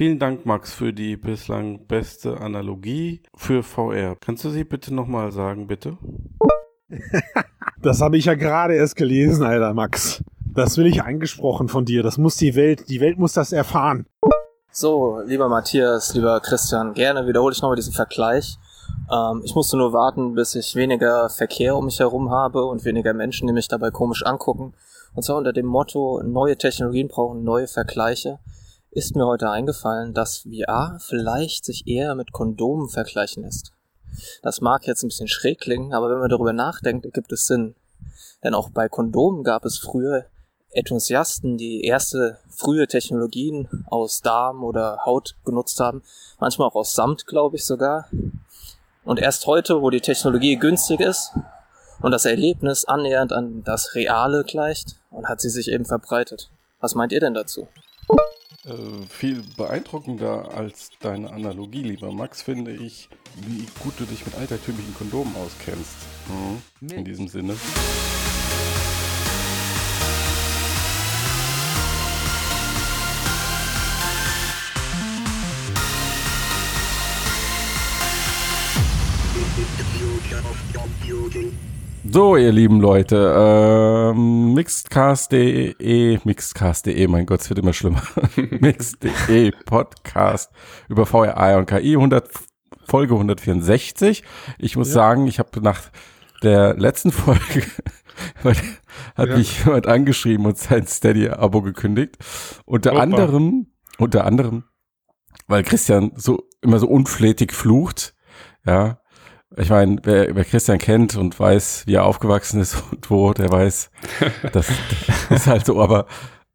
Vielen Dank, Max, für die bislang beste Analogie für VR. Kannst du sie bitte nochmal sagen, bitte? das habe ich ja gerade erst gelesen, Alter, Max. Das will ich angesprochen von dir. Das muss die Welt, die Welt muss das erfahren. So, lieber Matthias, lieber Christian, gerne wiederhole ich nochmal diesen Vergleich. Ähm, ich musste nur warten, bis ich weniger Verkehr um mich herum habe und weniger Menschen, die mich dabei komisch angucken. Und zwar unter dem Motto, neue Technologien brauchen neue Vergleiche, ist mir heute eingefallen, dass VR vielleicht sich eher mit Kondomen vergleichen lässt. Das mag jetzt ein bisschen schräg klingen, aber wenn man darüber nachdenkt, ergibt es Sinn. Denn auch bei Kondomen gab es früher Enthusiasten, die erste frühe Technologien aus Darm oder Haut genutzt haben, manchmal auch aus Samt, glaube ich sogar. Und erst heute, wo die Technologie günstig ist und das Erlebnis annähernd an das Reale gleicht, und hat sie sich eben verbreitet. Was meint ihr denn dazu? Äh, viel beeindruckender als deine Analogie, lieber Max, finde ich, wie gut du dich mit altertümlichen Kondomen auskennst. Mhm. In diesem Sinne. So, ihr lieben Leute, ähm, mixedcast.de, mixedcast.de, mein Gott, es wird immer schlimmer. mixed.de Podcast über VRI und KI 100, Folge 164. Ich muss ja. sagen, ich habe nach der letzten Folge hat ja. mich jemand angeschrieben und sein Steady-Abo gekündigt. Unter Opa. anderem, unter anderem, weil Christian so immer so unflätig flucht, ja, ich meine, wer, wer Christian kennt und weiß, wie er aufgewachsen ist und wo, der weiß, das, das ist halt so, aber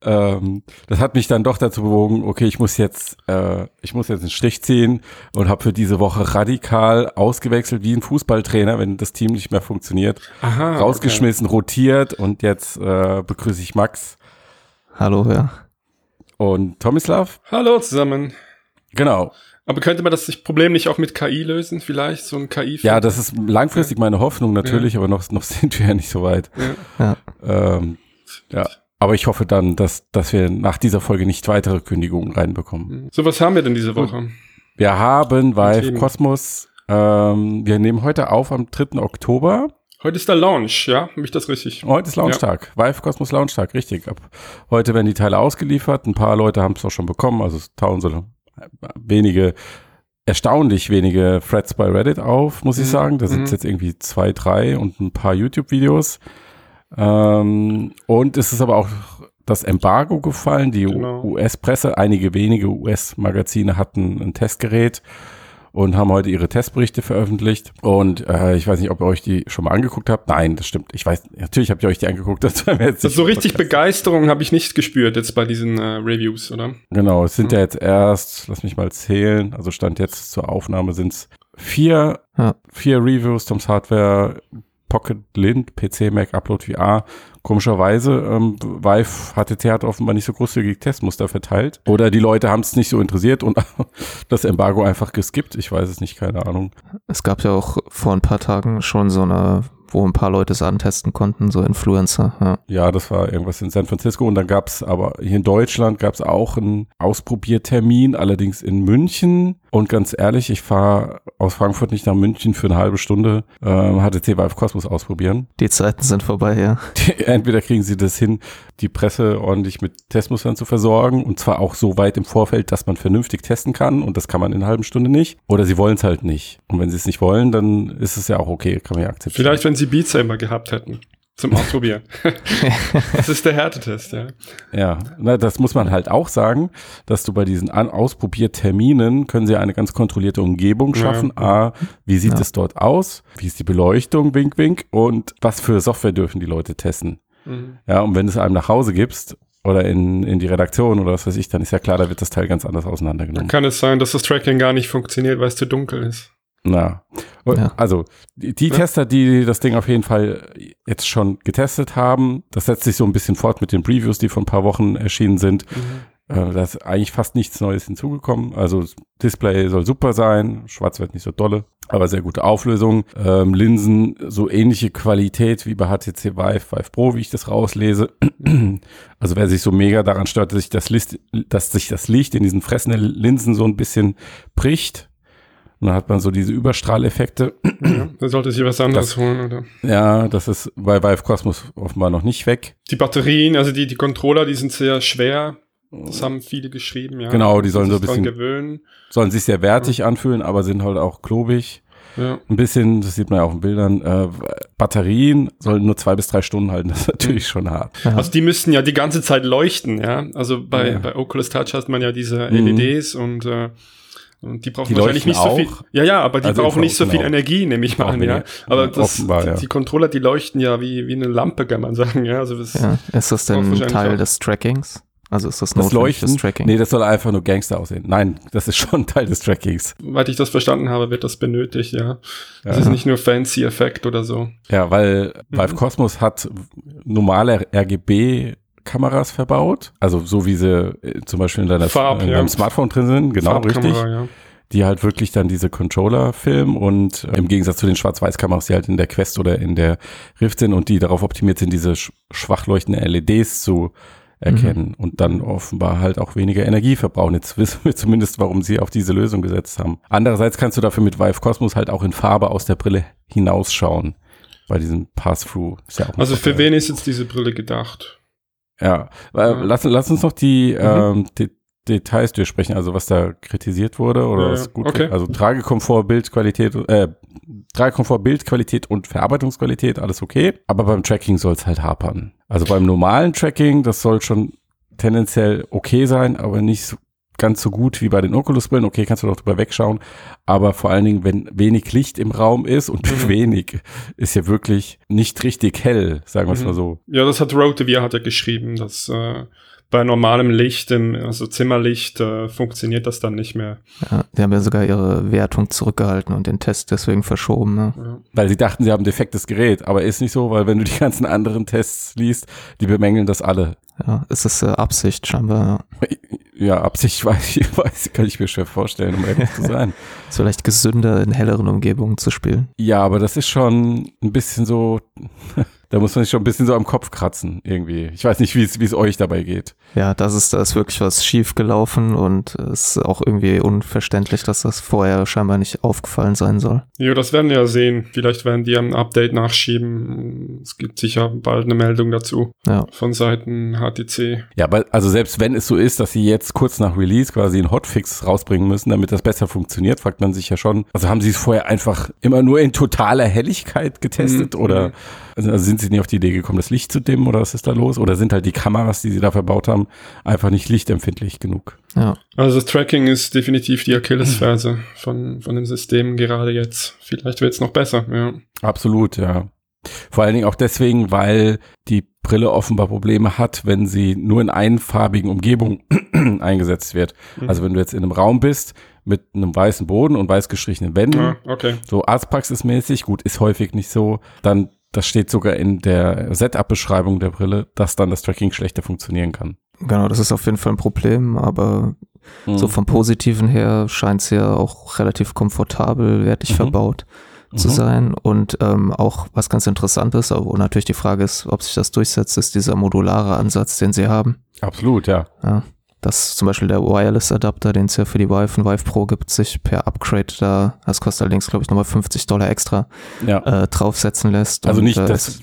ähm, das hat mich dann doch dazu bewogen, okay, ich muss jetzt, äh, ich muss jetzt einen Strich ziehen und habe für diese Woche radikal ausgewechselt wie ein Fußballtrainer, wenn das Team nicht mehr funktioniert, Aha, rausgeschmissen, okay. rotiert und jetzt äh, begrüße ich Max. Hallo, ja. Und Tomislav. Hallo zusammen. Genau. Aber könnte man das Problem nicht auch mit KI lösen, vielleicht? So ein KI? Ja, das ist langfristig meine Hoffnung natürlich, ja. aber noch, noch sind wir ja nicht so weit. Ja. Ähm, ja. Aber ich hoffe dann, dass, dass wir nach dieser Folge nicht weitere Kündigungen reinbekommen. So, was haben wir denn diese Woche? Wir haben Vive Cosmos. Ähm, wir nehmen heute auf am 3. Oktober. Heute ist der Launch, ja? Habe ich das richtig? Heute ist Launchtag. Ja. Vive Cosmos Launchtag, richtig. Ab heute werden die Teile ausgeliefert. Ein paar Leute haben es auch schon bekommen, also tausende wenige, erstaunlich wenige Threads bei Reddit auf, muss ich mhm. sagen. Da sind mhm. jetzt irgendwie zwei, drei und ein paar YouTube-Videos. Ähm, und es ist aber auch das Embargo gefallen. Die genau. US-Presse, einige wenige US-Magazine hatten ein Testgerät und haben heute ihre Testberichte veröffentlicht. Und äh, ich weiß nicht, ob ihr euch die schon mal angeguckt habt. Nein, das stimmt. Ich weiß, natürlich habt ihr euch die angeguckt. Das jetzt also so richtig Podcast. Begeisterung habe ich nicht gespürt jetzt bei diesen äh, Reviews, oder? Genau, es sind ja. ja jetzt erst, lass mich mal zählen, also Stand jetzt zur Aufnahme sind es vier, ja. vier Reviews, Toms Hardware, Pocket Lint, PC, Mac, Upload VR Komischerweise, ähm, Vive HTC hat offenbar nicht so großzügig Testmuster verteilt. Oder die Leute haben es nicht so interessiert und das Embargo einfach geskippt. Ich weiß es nicht, keine Ahnung. Es gab ja auch vor ein paar Tagen schon so eine wo ein paar Leute es antesten konnten, so Influencer. Ja, ja das war irgendwas in San Francisco und dann gab es aber hier in Deutschland gab es auch einen Ausprobiertermin, allerdings in München. Und ganz ehrlich, ich fahre aus Frankfurt nicht nach München für eine halbe Stunde ähm, HTC Vive Cosmos ausprobieren. Die Zeiten sind vorbei, ja. Die, entweder kriegen sie das hin, die Presse ordentlich mit Testmustern zu versorgen und zwar auch so weit im Vorfeld, dass man vernünftig testen kann und das kann man in einer halben Stunde nicht. Oder sie wollen es halt nicht. Und wenn sie es nicht wollen, dann ist es ja auch okay, kann man ja akzeptieren. Vielleicht, wenn sie Beat Saber gehabt hätten zum Ausprobieren. das ist der Härtetest, ja. Ja, na, das muss man halt auch sagen, dass du bei diesen An Ausprobierterminen können sie eine ganz kontrollierte Umgebung schaffen. Ja. A, wie sieht ja. es dort aus? Wie ist die Beleuchtung, wink, wink? Und was für Software dürfen die Leute testen? Mhm. Ja, und wenn du es einem nach Hause gibst oder in, in die Redaktion oder was weiß ich, dann ist ja klar, da wird das Teil ganz anders auseinandergenommen. Dann kann es sein, dass das Tracking gar nicht funktioniert, weil es zu dunkel ist. Na, ja. also die. Tester, die das Ding auf jeden Fall jetzt schon getestet haben, das setzt sich so ein bisschen fort mit den Previews, die vor ein paar Wochen erschienen sind. Mhm. Äh, da ist eigentlich fast nichts Neues hinzugekommen. Also Display soll super sein, schwarz wird nicht so dolle. aber sehr gute Auflösung. Ähm, Linsen so ähnliche Qualität wie bei HTC Vive, Vive Pro, wie ich das rauslese. Also wer sich so mega daran stört, dass sich das, Licht, dass sich das Licht in diesen fressenden Linsen so ein bisschen bricht, und dann hat man so diese Überstrahleffekte. Ja, da sollte sich was anderes Das- holen, oder? Ja, das ist bei Vive Cosmos offenbar noch nicht weg. Die Batterien, also die, die Controller, die sind sehr schwer. Das haben viele geschrieben, ja. Genau, die sollen Sich so ein bisschen- gewöhnen. Sollen sich sehr wertig anfühlen, aber sind halt auch klobig. Ja. Ein bisschen, das sieht man ja auf den Bildern. Äh, Batterien sollen nur zwei bis drei Stunden halten. Das ist natürlich schon hart. Ja. Also die müssten ja die ganze Zeit leuchten, ja. Also bei, Ja. bei Oculus Touch hat man ja diese Mhm. LEDs und, äh, und die brauchen Die wahrscheinlich nicht leuchten so viel. auch? Ja, ja, aber die Also brauchen nicht so viel genau. Energie, nehme ich mal an, ja. Aber das, offenbar, ja. die Controller, die leuchten ja wie, wie eine Lampe, kann man sagen, ja. Also das, Ja. Ist das denn Teil auch. des Trackings? Also ist das Das Leuchten, Tracking? nee, das soll einfach nur Gangster aussehen. Nein, das ist schon Teil des Trackings. Soweit ich das verstanden habe, wird das benötigt, ja. Das Ja. ist nicht nur fancy Effekt oder so. Ja, weil Mhm. Vive Cosmos hat normale RGB-Kameras verbaut. Also so wie sie äh, zum Beispiel in, deiner, Farb, in ja. deinem Smartphone drin sind. Genau, richtig. Ja. Die halt wirklich dann diese Controller filmen und äh, im Gegensatz zu den Schwarz-Weiß-Kameras, die halt in der Quest oder in der Rift sind und die darauf optimiert sind, diese sch schwach leuchtenden LEDs zu erkennen Mhm. und dann offenbar halt auch weniger Energie verbrauchen. Jetzt wissen wir zumindest, warum sie auf diese Lösung gesetzt haben. Andererseits kannst du dafür mit Vive Cosmos halt auch in Farbe aus der Brille hinausschauen. Bei diesem Pass-Through. Ja Also für wen ist jetzt diese Brille gedacht? Ja. Lass, lass uns noch die Mhm. ähm, De Details durchsprechen, also was da kritisiert wurde oder Ja, was gut Okay. Also Tragekomfort, Bildqualität, äh, Tragekomfort, Bildqualität und Verarbeitungsqualität, alles okay. Aber beim Tracking soll es halt hapern. Also beim normalen Tracking, das soll schon tendenziell okay sein, aber nicht so, ganz so gut wie bei den Oculus-Brillen. Okay, kannst du doch drüber wegschauen. Aber vor allen Dingen, wenn wenig Licht im Raum ist und Mhm. wenig, ist ja wirklich nicht richtig hell, sagen wir es Mhm. mal so. Ja, das hat Rotevere hat er geschrieben, dass äh, bei normalem Licht, im, also Zimmerlicht, äh, funktioniert das dann nicht mehr. Ja, die haben ja sogar ihre Wertung zurückgehalten und den Test deswegen verschoben. Ne? Ja. Weil sie dachten, sie haben ein defektes Gerät, aber ist nicht so, weil wenn du die ganzen anderen Tests liest, die bemängeln das alle. Ja, ist es äh, Absicht scheinbar. Ja. Ja, Absicht weiß ich, weiß, kann ich mir schwer vorstellen, um ehrlich zu sein. Ist vielleicht gesünder, in helleren Umgebungen zu spielen. Ja, aber das ist schon ein bisschen so, da muss man sich schon ein bisschen so am Kopf kratzen, irgendwie. Ich weiß nicht, wie es, wie es euch dabei geht. Ja, das ist, da ist wirklich was schief gelaufen und es ist auch irgendwie unverständlich, dass das vorher scheinbar nicht aufgefallen sein soll. ja, das werden wir ja sehen. Vielleicht werden die ein Update nachschieben. Es gibt sicher bald eine Meldung dazu Ja. von Seiten HTC. Ja, aber also selbst wenn es so ist, dass sie jetzt kurz nach Release quasi einen Hotfix rausbringen müssen, damit das besser funktioniert, fragt man sich ja schon. Also haben sie es vorher einfach immer nur in totaler Helligkeit getestet Mhm. oder also sind sie nicht auf die Idee gekommen, das Licht zu dimmen oder was ist da los? Oder sind halt die Kameras, die sie da verbaut haben, einfach nicht lichtempfindlich genug? Ja, Also das Tracking ist definitiv die Achillesferse von, von dem System gerade jetzt. Vielleicht wird es noch besser, ja. Absolut, ja. Vor allen Dingen auch deswegen, weil die Brille offenbar Probleme hat, wenn sie nur in einfarbigen Umgebungen eingesetzt wird. Mhm. Also wenn du jetzt in einem Raum bist mit einem weißen Boden und weiß gestrichenen Wänden, Ah, okay. so arztpraxismäßig, gut, ist häufig nicht so, dann das steht sogar in der Setup-Beschreibung der Brille, dass dann das Tracking schlechter funktionieren kann. genau, das ist auf jeden Fall ein Problem, aber Mhm. so vom Positiven her scheint es ja auch relativ komfortabel, wertig Mhm. verbaut zu Mhm. sein. Und ähm, auch was ganz interessant ist, aber wo natürlich die Frage ist, ob sich das durchsetzt, ist dieser modulare Ansatz, den sie haben. Absolut, ja. Ja, dass zum Beispiel der Wireless-Adapter, den es ja für die Vive und Vive Pro gibt, sich per Upgrade da, das kostet allerdings, glaube ich, nochmal 50 Dollar extra, ja. äh, draufsetzen lässt. Also Und, nicht äh, das,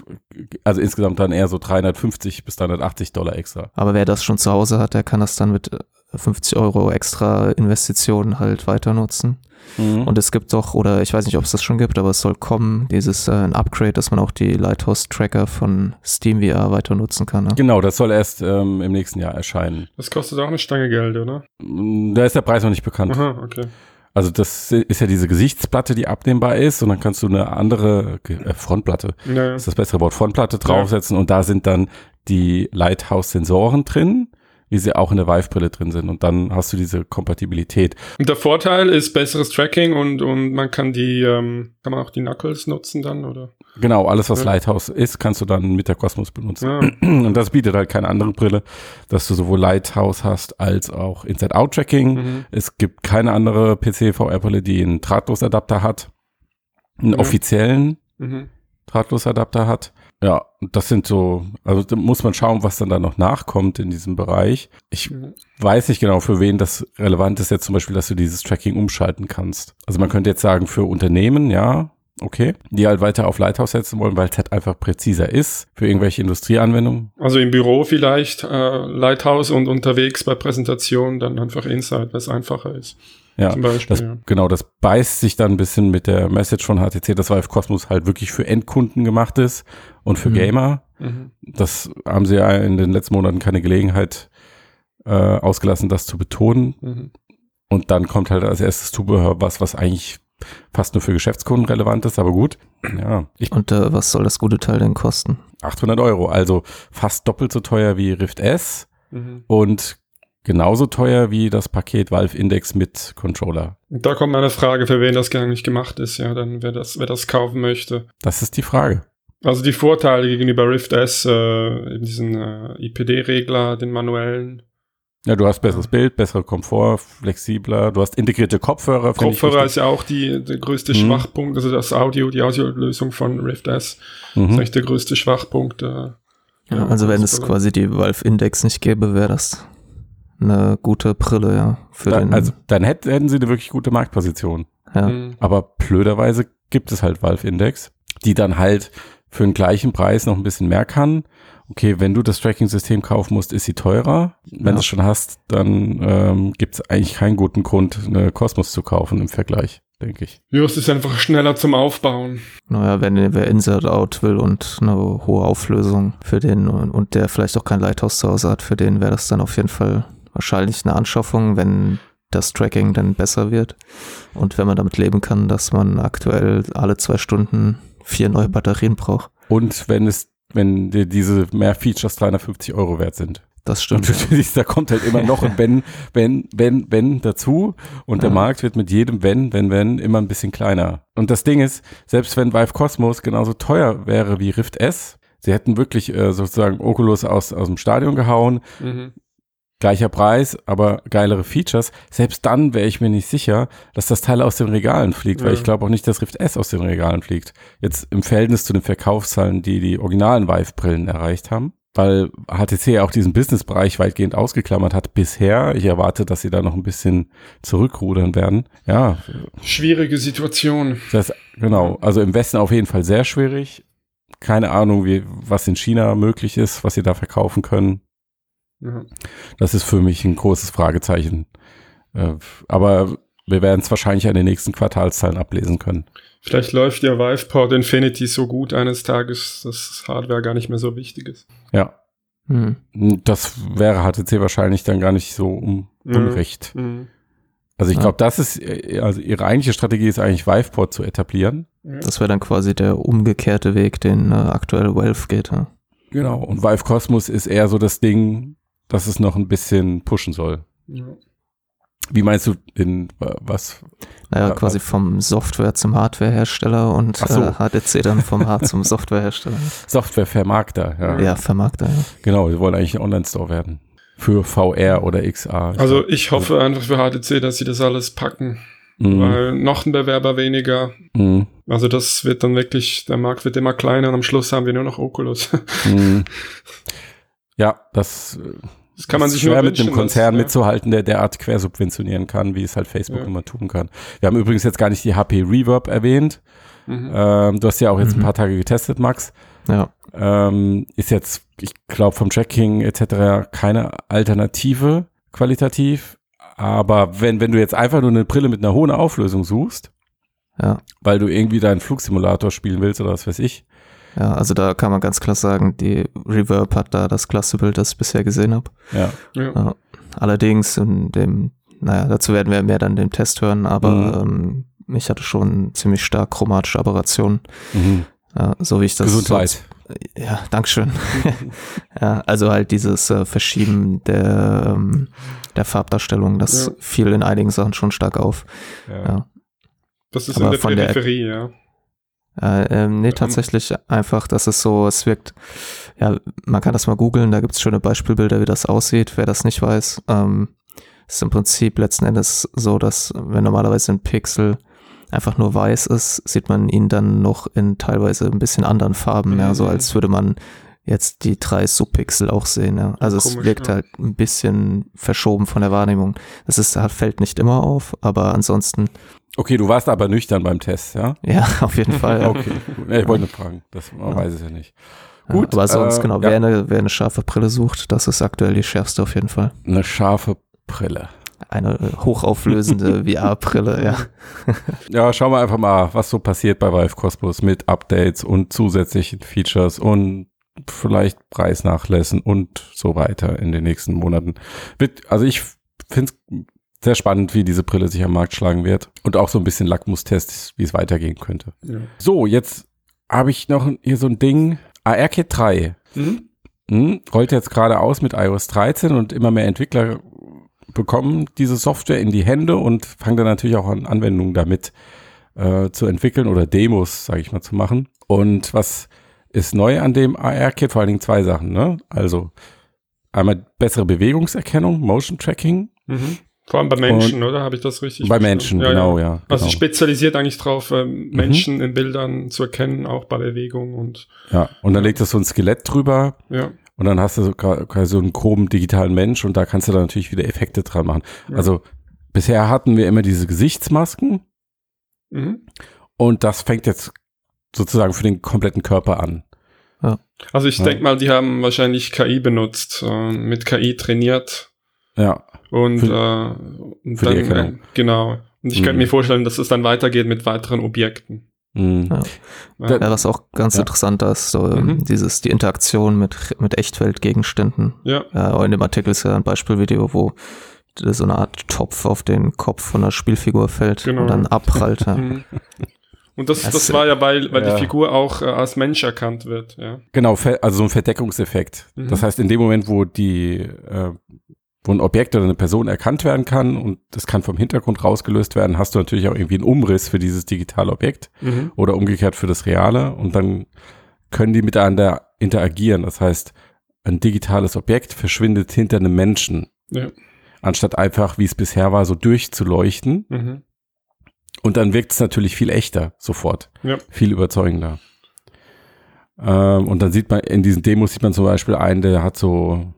also insgesamt dann eher so 350 bis 380 Dollar extra. Aber wer das schon zu Hause hat, der kann das dann mit 50 Euro extra Investitionen halt weiter nutzen. Mhm. Und es gibt doch, oder ich weiß nicht, ob es das schon gibt, aber es soll kommen, dieses äh, ein Upgrade, dass man auch die Lighthouse-Tracker von SteamVR weiter nutzen kann. Ne? Genau, das soll erst ähm, im nächsten Jahr erscheinen. Das kostet auch eine Stange Geld, oder? Mm, Da ist der Preis noch nicht bekannt. Aha, okay. Also das ist ja diese Gesichtsplatte, die abnehmbar ist und dann kannst du eine andere äh, Frontplatte, Ja, ja. das ist das bessere Wort, Frontplatte draufsetzen und da sind dann die Lighthouse-Sensoren drin, wie sie auch in der Vive-Brille drin sind und dann hast du diese Kompatibilität. Und der Vorteil ist besseres Tracking und, und man kann die, ähm, kann man auch die Knuckles nutzen dann, oder? Genau, alles was Ja. Lighthouse ist, kannst du dann mit der Cosmos benutzen. Ja. Und das bietet halt keine andere Brille, dass du sowohl Lighthouse hast als auch Inside-Out-Tracking. Mhm. Es gibt keine andere PC-VR-Brille, die einen Drahtlosadapter hat. einen Mhm. offiziellen Mhm. Drahtlosadapter hat. Ja, das sind so, also da muss man schauen, was dann da noch nachkommt in diesem Bereich. Ich Mhm. weiß nicht genau, für wen das relevant ist jetzt zum Beispiel, dass du dieses Tracking umschalten kannst. Also man könnte jetzt sagen, für Unternehmen, ja, okay, die halt weiter auf Lighthouse setzen wollen, weil es halt einfach präziser ist für irgendwelche Industrieanwendungen. Also im Büro vielleicht äh, Lighthouse und unterwegs bei Präsentation dann einfach Insight, weil es einfacher ist. Ja, Zum Beispiel. das, ja. genau, das beißt sich dann ein bisschen mit der Message von HTC, dass Vive Cosmos halt wirklich für Endkunden gemacht ist und für Mhm. Gamer. Mhm. Das haben sie ja in den letzten Monaten keine Gelegenheit äh, ausgelassen, das zu betonen. Mhm. Und dann kommt halt als erstes Zubehör was, was eigentlich fast nur für Geschäftskunden relevant ist, aber gut. Ja, ich, Und äh, was soll das gute Teil denn kosten? 800 Euro, also fast doppelt so teuer wie Rift S Mhm. und genauso teuer wie das Paket Valve Index mit Controller. Da kommt meine Frage, für wen das gar nicht gemacht ist, ja, dann wer das, wer das kaufen möchte. Das ist die Frage. Also die Vorteile gegenüber Rift S, äh, eben diesen äh, IPD-Regler, den manuellen. Ja, du hast besseres Bild, bessere Komfort, flexibler, du hast integrierte Kopfhörer. Kopfhörer ist ja auch die, der größte Mhm. Schwachpunkt, also das Audio, die Audiolösung von Rift S ist Mhm. eigentlich der größte Schwachpunkt. Äh, Ja, also wenn es ist- quasi die Valve Index nicht gäbe, wäre das eine gute Brille, ja. Für Da, den, also dann hätten, hätten sie eine wirklich gute Marktposition. ja. Mhm. Aber blöderweise gibt es halt Valve Index, die dann halt für den gleichen Preis noch ein bisschen mehr kann. Okay, wenn du das Tracking-System kaufen musst, ist sie teurer. Wenn Ja. du es schon hast, dann ähm, gibt es eigentlich keinen guten Grund, eine Cosmos zu kaufen im Vergleich, denke ich. Ja, es ist einfach schneller zum Aufbauen. Naja, wenn wer Insert Out will und eine hohe Auflösung für den und, und der vielleicht auch kein Lighthouse zu Hause hat, für den wäre das dann auf jeden Fall wahrscheinlich eine Anschaffung, wenn das Tracking dann besser wird. Und wenn man damit leben kann, dass man aktuell alle zwei Stunden vier neue Batterien braucht. Und wenn es, wenn dir diese mehr Features 350 Euro wert sind. Das stimmt. siehst, da kommt halt immer noch ein Wenn, Wenn, Wenn, Wenn dazu. Und der Ja. Markt wird mit jedem Wenn, Wenn, Wenn immer ein bisschen kleiner. Und das Ding ist, selbst wenn Vive Cosmos genauso teuer wäre wie Rift S, sie hätten wirklich äh, sozusagen Oculus aus, aus dem Stadion gehauen, Mhm. Gleicher Preis, aber geilere Features. Selbst dann wäre ich mir nicht sicher, dass das Teil aus den Regalen fliegt, weil Ja. ich glaube auch nicht, dass Rift S aus den Regalen fliegt. Jetzt im Verhältnis zu den Verkaufszahlen, die die originalen Vive-Brillen erreicht haben. Weil HTC auch diesen Business-Bereich weitgehend ausgeklammert hat bisher. Ich erwarte, dass sie da noch ein bisschen zurückrudern werden. Ja, Schwierige Situation. das, genau. Also im Westen auf jeden Fall sehr schwierig. Keine Ahnung, wie, was in China möglich ist, was sie da verkaufen können. Ja. Das ist für mich ein großes Fragezeichen. Äh, aber wir werden es wahrscheinlich an den nächsten Quartalszahlen ablesen können. Vielleicht läuft ja VivePort Infinity so gut eines Tages, dass Hardware gar nicht mehr so wichtig ist. Ja, Hm. das wäre HTC wahrscheinlich dann gar nicht so un Ja. unrecht. Mhm. Also ich Ja. glaube, das ist, äh, also ihre eigentliche Strategie ist eigentlich Viveport zu etablieren. Das wäre dann quasi der umgekehrte Weg, den äh, aktuell Valve geht. Ja. Genau. Und Vive Cosmos ist eher so das Ding, dass es noch ein bisschen pushen soll. Ja. Wie meinst du in was? Naja, Ja, quasi vom Software zum Hardwarehersteller und so. äh, HTC dann vom Hard zum Softwarehersteller. Softwarevermarkter, ja. Ja, Vermarkter. Ja. Genau, wir wollen eigentlich ein Online-Store werden. Für VR oder XR. Also ich hoffe einfach für HTC, dass sie das alles packen, Mhm. weil noch ein Bewerber weniger. Mhm. Also das wird dann wirklich, der Markt wird immer kleiner und am Schluss haben wir nur noch Oculus. Mhm. Ja, das Das kann man ist sich schwer nur mit einem Konzern ja. mitzuhalten, der derart quersubventionieren kann, wie es halt Facebook Ja. immer tun kann. Wir haben übrigens jetzt gar nicht die HP Reverb erwähnt. Mhm. Ähm, du hast ja auch jetzt Mhm. ein paar Tage getestet, Max. ja. Ähm, ist jetzt, ich glaube, vom Tracking etc. keine Alternative qualitativ. Aber wenn, wenn du jetzt einfach nur eine Brille mit einer hohen Auflösung suchst, Ja. weil du irgendwie deinen Flugsimulator spielen willst oder was weiß ich, Ja, also da kann man ganz klar sagen, die Reverb hat da das klasse Bild, das ich bisher gesehen habe. ja. Ja. Allerdings in dem, naja, dazu werden wir mehr dann den Test hören, aber Mhm. ähm, ich hatte schon ziemlich stark chromatische Aberrationen. Mhm. Ja, so wie ich das Gesundheit. Ja, Dankeschön. ja, also halt dieses äh, Verschieben der, ähm, der Farbdarstellung, das Ja. fiel in einigen Sachen schon stark auf. Ja. Ja. Das ist Aber in der von der- Peripherie, ja. Äh, ähm, nee, tatsächlich einfach, dass es so, es wirkt, ja, man kann das mal googeln, da gibt's schöne Beispielbilder, wie das aussieht, wer das nicht weiß. Ähm, ist im Prinzip letzten Endes so, dass wenn normalerweise ein Pixel einfach nur weiß ist, sieht man ihn dann noch in teilweise ein bisschen anderen Farben, ja, so Mhm. als würde man jetzt die drei Subpixel auch sehen. Ja. Also es komisch, wirkt ja. halt ein bisschen verschoben von der Wahrnehmung. Das ist, fällt nicht immer auf, aber ansonsten, Okay, du warst aber nüchtern beim Test, ja? ja, auf jeden Fall. Okay, ich wollte nur fragen. Das, man Ja. weiß es ja nicht. Gut, aber sonst, äh, genau, ja. wer, eine, wer eine scharfe Brille sucht, das ist aktuell die schärfste auf jeden Fall. Eine scharfe Brille. Eine äh, hochauflösende VR-Brille, ja. Ja, schauen wir einfach mal, was so passiert bei Valve Cosmos mit Updates und zusätzlichen Features und vielleicht Preisnachlässen und so weiter in den nächsten Monaten. Also ich finde es sehr spannend, wie diese Brille sich am Markt schlagen wird und auch so ein bisschen Lackmustest, wie es weitergehen könnte. Ja. So, jetzt habe ich noch hier so ein Ding, ARKit 3. Mhm. Hm, rollt jetzt gerade aus mit iOS 13 und immer mehr Entwickler bekommen diese Software in die Hände und fangen dann natürlich auch an, Anwendungen damit äh, zu entwickeln oder Demos, sage ich mal, zu machen. Und was ist neu an dem AR-Kit? Vor allen Dingen zwei Sachen. Ne? Also einmal bessere Bewegungserkennung, Motion Tracking. Mhm. Vor allem bei Menschen, oder? Habe ich das richtig bei? Menschen, Ja, genau, ja. ja. Also genau. spezialisiert eigentlich drauf, ähm, Menschen in Bildern zu erkennen, auch bei Bewegung und ja. Und dann legt das so ein Skelett drüber ja. und dann hast du so, gra- quasi so einen groben digitalen Mensch und da kannst du dann natürlich wieder Effekte dran machen. Ja. Also bisher hatten wir immer diese Gesichtsmasken Mhm. und das fängt jetzt sozusagen für den kompletten Körper an. Also ich Ja. denk mal, die haben wahrscheinlich KI benutzt, äh, mit KI trainiert Ja, und, Für- äh, und für die Erkennung. äh, genau. Und ich Mhm. könnte mir vorstellen, dass es dann weitergeht mit weiteren Objekten. Mhm. Ja. Ja. Ja, was auch ganz Ja. interessant ist, so, ähm, Mhm. dieses, die Interaktion mit, mit Echtweltgegenständen. Ja, Ja, in dem Artikel ist ja ein Beispielvideo, wo so eine Art Topf auf den Kopf von einer Spielfigur fällt Genau. und dann abprallt. Ja. Mhm. Und das, Das- das war ja, weil, weil Ja. die Figur auch äh, als Mensch erkannt wird, ja. Genau, also so ein Verdeckungseffekt. Mhm. Das heißt, in dem Moment, wo die, äh, wo ein Objekt oder eine Person erkannt werden kann und das kann vom Hintergrund rausgelöst werden, hast du natürlich auch irgendwie einen Umriss für dieses digitale Objekt Mhm. oder umgekehrt für das reale und dann können die miteinander interagieren. Das heißt, ein digitales Objekt verschwindet hinter einem Menschen, Ja. anstatt einfach, wie es bisher war, so durchzuleuchten. Mhm. Und dann wirkt es natürlich viel echter sofort. Ja. Viel überzeugender. Ähm, und dann sieht man, in diesen Demos sieht man zum Beispiel einen, der hat so,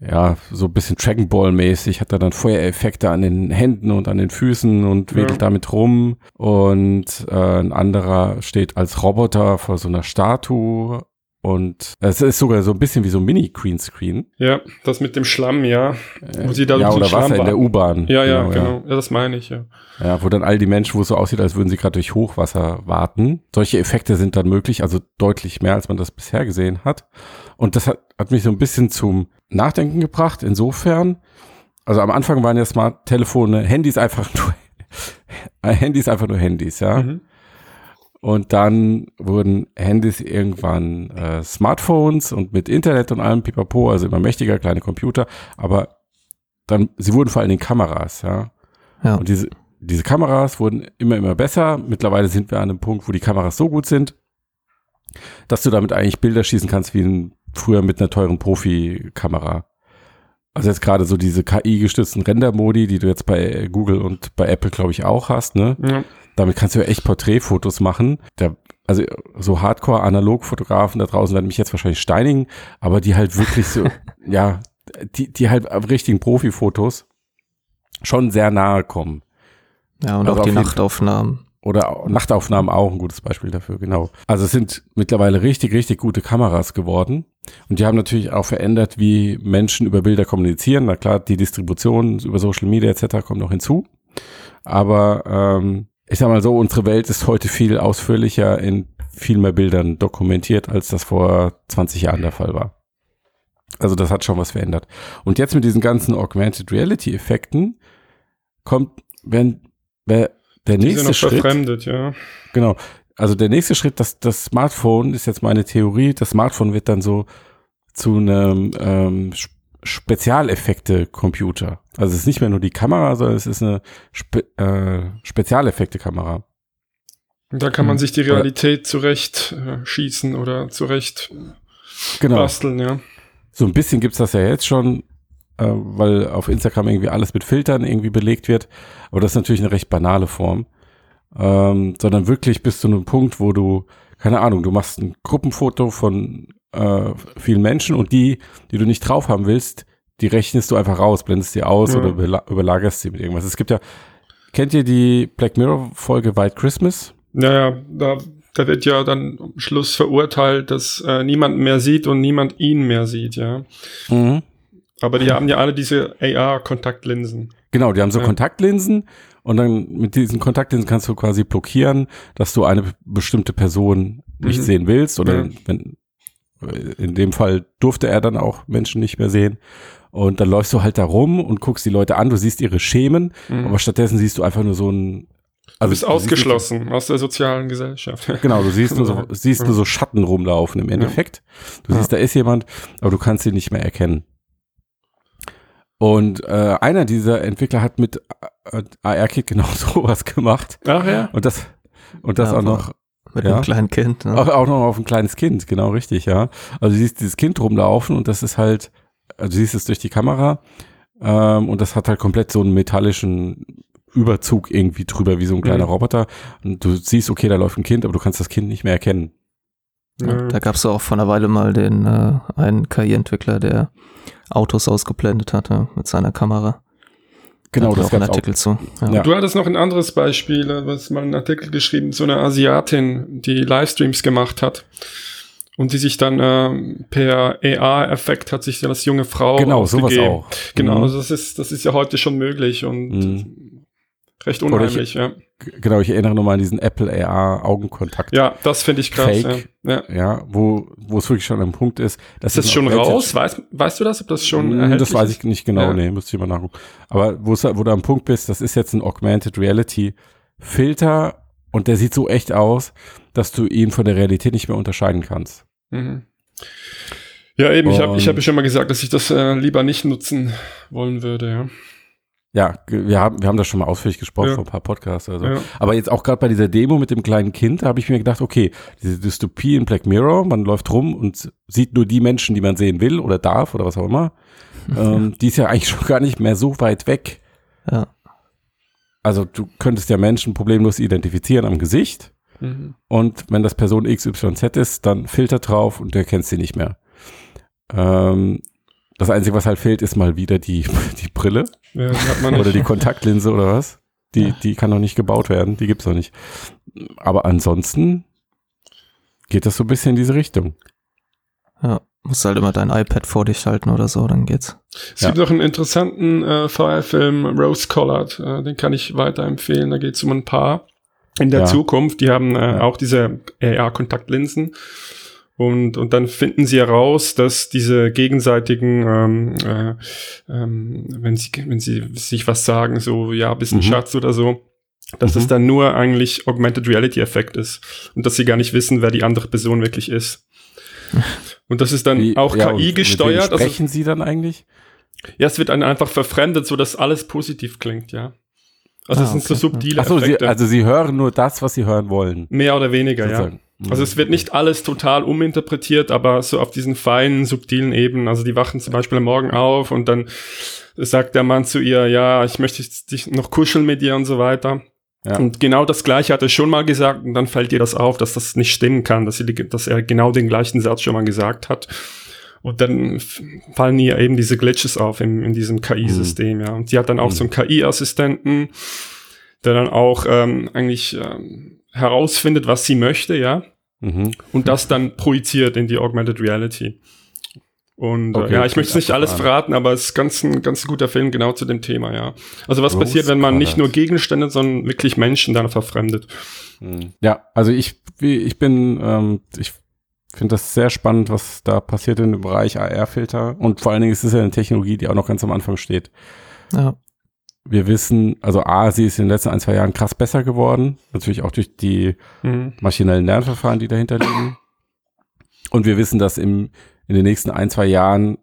ja, so ein bisschen Dragon Ball mäßig, hat er dann Feuereffekte an den Händen und an den Füßen und Ja. wedelt damit rum. Und äh, ein anderer steht als Roboter vor so einer Statue. Und es ist sogar so ein bisschen wie so ein Mini-Greenscreen. Ja, das mit dem Schlamm, ja. Wo sie da ja, oder Schlamm Wasser in der. U-Bahn. Ja, ja, genau. Ja. das meine ich, ja. Ja, wo dann all die Menschen, wo es so aussieht, als würden sie gerade durch Hochwasser warten. Solche Effekte sind dann möglich, also deutlich mehr, als man das bisher gesehen hat. Und das hat, hat mich so ein bisschen zum Nachdenken gebracht. Insofern, also am Anfang waren ja Smart-Telefone, Handys einfach nur, Handys einfach nur Handys, ja. Mhm. Und dann wurden Handys irgendwann äh, Smartphones und mit Internet und allem pipapo, also immer mächtiger, kleine Computer. Aber dann, sie wurden vor allen Dingen Kameras, ja. Ja. Und diese, diese Kameras wurden immer, immer besser. Mittlerweile sind wir an einem Punkt, wo die Kameras so gut sind, dass du damit eigentlich Bilder schießen kannst wie ein, früher mit einer teuren Profi-Kamera. Also jetzt gerade so diese KI-gestützten Render-Modi, die du jetzt bei Google und bei Apple, glaube ich, auch hast, ne? Ja. Damit kannst du ja echt Porträtfotos machen. Der, also so Hardcore-Analog-Fotografen da draußen werden mich jetzt wahrscheinlich steinigen, aber die halt wirklich so, ja, die, die halt richtigen Profifotos schon sehr nahe kommen. ja, und Also auch die Nachtaufnahmen. Oder Nachtaufnahmen auch ein gutes Beispiel dafür, genau. Also es sind mittlerweile richtig, richtig gute Kameras geworden. Und die haben natürlich auch verändert, wie Menschen über Bilder kommunizieren. Na klar, die Distribution über Social Media etc. kommt noch hinzu. Aber ähm, ich sag mal so, unsere Welt ist heute viel ausführlicher in viel mehr Bildern dokumentiert, als das vor 20 Jahren der Fall war. Also das hat schon was verändert. Und jetzt mit diesen ganzen Augmented Reality Effekten kommt, wenn, wer, der Die nächste Schritt, verfremdet, ja. Genau. Also der nächste Schritt, das, das Smartphone ist jetzt meine Theorie. Das Smartphone wird dann so zu einem ähm, Sp- Spezialeffekte-Computer. Also es ist nicht mehr nur die Kamera, sondern es ist eine Spe äh, Spezialeffekte-Kamera. Da kann man Hm. sich die Realität zurecht äh, schießen oder zurecht Genau. basteln, ja. So ein bisschen gibt's das ja jetzt schon, äh, weil auf Instagram irgendwie alles mit Filtern irgendwie belegt wird. Aber das ist natürlich eine recht banale Form. ähm, sondern wirklich bis zu einem Punkt, wo du, keine Ahnung, du machst ein Gruppenfoto von äh, vielen Menschen und die, die du nicht drauf haben willst, die rechnest du einfach raus, blendest die aus Ja. oder überla überlagerst sie mit irgendwas. Es gibt ja, kennt ihr die Black Mirror Folge White Christmas? Naja, da, da wird ja dann am Schluss verurteilt, dass äh, niemand mehr sieht und niemand ihn mehr sieht, ja. Mhm. Aber die haben ja alle diese AR-Kontaktlinsen. Genau, die haben so Ja. Kontaktlinsen und dann mit diesen Kontaktlinsen kannst du quasi blockieren, dass du eine bestimmte Person nicht Mhm. sehen willst oder Ja. wenn in dem Fall durfte er dann auch Menschen nicht mehr sehen und dann läufst du halt da rum und guckst die Leute an, du siehst ihre Schemen, Mhm. aber stattdessen siehst du einfach nur so ein Du bist nicht- ausgeschlossen aus der sozialen Gesellschaft. Genau, du siehst nur so, siehst nur so Schatten rumlaufen im Endeffekt. Du Ja. siehst, da ist jemand, aber du kannst ihn nicht mehr erkennen. Und äh, einer dieser Entwickler hat mit äh, AR-Kit genau sowas gemacht. Ach ja. Und das, und das Ja, auch noch, Mit Ja. einem kleinen Kind. Ne? auch, auch noch auf ein kleines Kind, genau richtig, ja. Also du siehst dieses Kind rumlaufen und das ist halt, also du siehst es durch die Kamera ähm, und das hat halt komplett so einen metallischen Überzug irgendwie drüber, wie so ein kleiner Mhm. Roboter. Und du siehst, okay, da läuft ein Kind, aber du kannst das Kind nicht mehr erkennen. Ja. Da gab es auch vor einer Weile mal den äh, einen KI-Entwickler, der Autos ausgeblendet hatte mit seiner Kamera. Genau, Da das auch einen gab's auch. Artikel zu. Ja. Ja. Du hattest noch ein anderes Beispiel, äh, was mal einen Artikel geschrieben, so eine Asiatin, die Livestreams gemacht hat. Und die sich dann ähm, per AR-Effekt hat sich dann als junge Frau Genau, sowas auch. Genau, Mhm. also das ist, das ist ja heute schon möglich und Mhm. Recht Oder ich- unheimlich, ja. Genau, ich erinnere nochmal an diesen Apple AR Augenkontakt. Ja, das finde ich krass. Fake. Ja. Ja. Ja, wo, wo es wirklich schon ein Punkt ist. Ist das schon raus? Weißt, weißt du das, ob das schon Mm, erhältlich Das weiß ich nicht genau, Ja. nee, müsste ich mal nachgucken. Aber wo, du am Punkt bist, das ist jetzt ein Augmented Reality Filter und der sieht so echt aus, dass du ihn von der Realität nicht mehr unterscheiden kannst. Mhm. Ja, eben, ich habe ich hab ja schon mal gesagt, dass ich das äh, lieber nicht nutzen wollen würde, ja. Ja, wir haben, wir haben das schon mal ausführlich gesprochen Ja. vor ein paar Podcasts. Also. ja. Aber jetzt auch gerade bei dieser Demo mit dem kleinen Kind, da habe ich mir gedacht, okay, diese Dystopie in Black Mirror, man läuft rum und sieht nur die Menschen, die man sehen will oder darf oder was auch immer. ähm, die ist ja eigentlich schon gar nicht mehr so weit weg. Ja. Also du könntest ja Menschen problemlos identifizieren am Gesicht Mhm. und wenn das Person XYZ ist, dann Filter drauf und du erkennst sie nicht mehr. Ähm, das Einzige, was halt fehlt, ist mal wieder die, die Brille Ja, hat man oder nicht. die Kontaktlinse oder was. Die, die kann noch nicht gebaut werden, die gibt's noch nicht. Aber ansonsten geht das so ein bisschen in diese Richtung. ja. Musst halt immer dein iPad vor dich halten oder so, dann geht's. Es Ja. gibt noch einen interessanten äh, VR-Film, Rose Colored, äh, den kann ich weiterempfehlen. Da geht es um ein Paar in der Ja. Zukunft. Die haben äh, Ja. auch diese AR-Kontaktlinsen. Und, und dann finden sie heraus, dass diese gegenseitigen, ähm, äh, ähm, wenn, sie, wenn sie sich was sagen, so, ja, bist ein Mhm. Schatz oder so, dass Mhm. es dann nur eigentlich Augmented Reality-Effekt ist. Und dass sie gar nicht wissen, wer die andere Person wirklich ist. Und das ist dann Wie- auch ja, KI mit gesteuert. Also, Sprechen sie dann eigentlich? ja, es wird dann einfach verfremdet, so dass alles positiv klingt, ja. Also Ah, es sind so okay. subtile Achso, sie, Effekte. also sie hören nur das, was sie hören wollen. mehr oder weniger, ja. Also es wird nicht alles total uminterpretiert, aber so auf diesen feinen, subtilen Ebenen. Also die wachen zum Beispiel am Morgen auf und dann sagt der Mann zu ihr, ja, ich möchte dich noch kuscheln mit dir und so weiter. Ja. Und genau das Gleiche hat er schon mal gesagt und dann fällt ihr das auf, dass das nicht stimmen kann, dass, die, dass er genau den gleichen Satz schon mal gesagt hat. Und dann fallen ihr eben diese Glitches auf in, in diesem KI-System, ja. Und sie hat dann auch Mhm. so einen KI-Assistenten, der dann auch ähm, eigentlich ähm, herausfindet, was sie möchte, ja Mhm. und das dann projiziert in die Augmented Reality. Und Okay, äh, ja, ich möchte nicht alles verraten, aber es ist ganz ein ganz guter Film genau zu dem Thema, ja. Also was Rose passiert, wenn man nicht nur. Gegenstände, sondern wirklich Menschen dann verfremdet? Mhm. Ja, also ich, wie- ich bin, ähm, ich finde das sehr spannend, was da passiert in dem Bereich AR-Filter. Und vor allen Dingen ist es ja eine Technologie, die auch noch ganz am Anfang steht. Ja. Wir wissen, also A, sie ist in den letzten ein, zwei Jahren krass besser geworden. Natürlich auch durch die Mhm. maschinellen Lernverfahren, die dahinter liegen. Und wir wissen, dass im, in den nächsten ein, zwei Jahren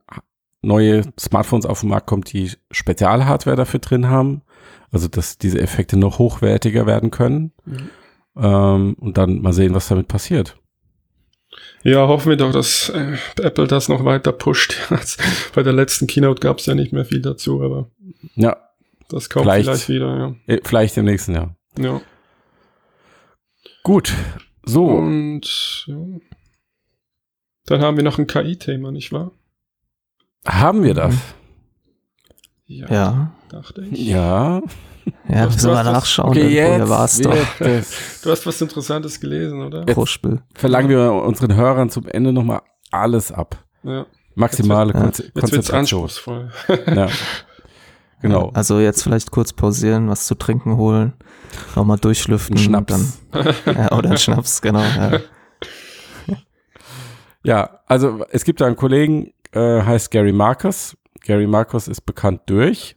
neue Smartphones auf den Markt kommt, die Spezialhardware dafür drin haben. Also, dass diese Effekte noch hochwertiger werden können. Mhm. Ähm, und dann mal sehen, was damit passiert. Ja, hoffen wir doch, dass äh, Apple das noch weiter pusht. Bei der letzten Keynote gab es ja nicht mehr viel dazu, aber Ja, das kommt Vielleicht. vielleicht, wieder, äh, vielleicht im nächsten Jahr. ja. ja. Gut. So. Und ja. dann haben wir noch ein KI-Thema, nicht wahr? Haben wir das? Ja. Dachte ich. Ja. Ja, müssen wir nachschauen. Okay, jetzt hier war's doch. Du hast was Interessantes gelesen, oder? Kruschel. verlangen wir unseren Hörern zum Ende nochmal alles ab. Ja. Maximale Ja. Kon Jetzt wird's Konzentration. anspruchsvoll. Ja. Genau. Also jetzt vielleicht kurz pausieren, was zu trinken holen, nochmal durchlüften. Ein Schnaps. Dann, ja, oder ein Schnaps, genau. Ja. Ja, also es gibt da einen Kollegen, äh, heißt Gary Marcus. Gary Marcus ist bekannt durch.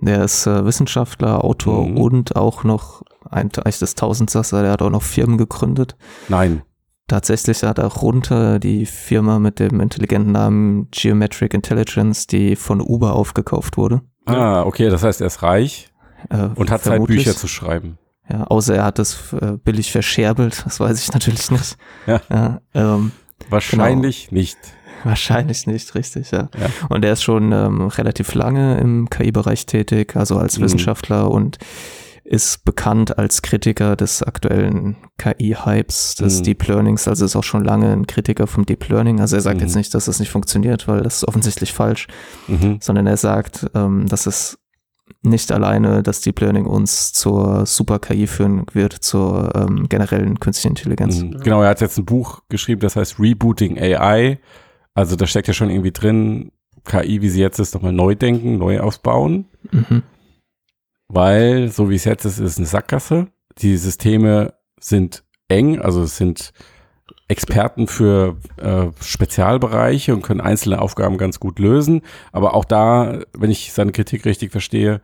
Der ist äh, Wissenschaftler, Autor Mhm. und auch noch ein Teich des Tausendsasser. Der hat auch noch Firmen gegründet. Nein. Tatsächlich hat er auch runter die Firma mit dem intelligenten Namen Geometric Intelligence, die von Uber aufgekauft wurde. Ah, okay, das heißt, er ist reich Äh, und hat Zeit. Bücher zu schreiben. Ja, außer er hat es äh, billig verscherbelt, das weiß ich natürlich nicht. Ja. Ja, ähm, Wahrscheinlich nicht. wahrscheinlich nicht, richtig, ja. Ja. Und er ist schon ähm, relativ lange im KI-Bereich tätig, also als Mhm. Wissenschaftler und ist bekannt als Kritiker des aktuellen KI-Hypes, des Mhm. Deep Learnings, also ist auch schon lange ein Kritiker vom Deep Learning. Also er sagt Mhm. jetzt nicht, dass das nicht funktioniert, weil das ist offensichtlich falsch, Mhm. sondern er sagt, ähm, dass es nicht alleine das Deep Learning uns zur Super-KI führen wird, zur ähm, generellen künstlichen Intelligenz. Mhm. Genau, er hat jetzt ein Buch geschrieben, das heißt Rebooting AI. Also da steckt ja schon irgendwie drin, KI, wie sie jetzt ist, nochmal neu denken, neu aufbauen. Mhm. Weil, so wie es jetzt ist, ist es eine Sackgasse. Die Systeme sind eng, also es sind Experten für äh, Spezialbereiche und können einzelne Aufgaben ganz gut lösen. Aber auch da, wenn ich seine Kritik richtig verstehe,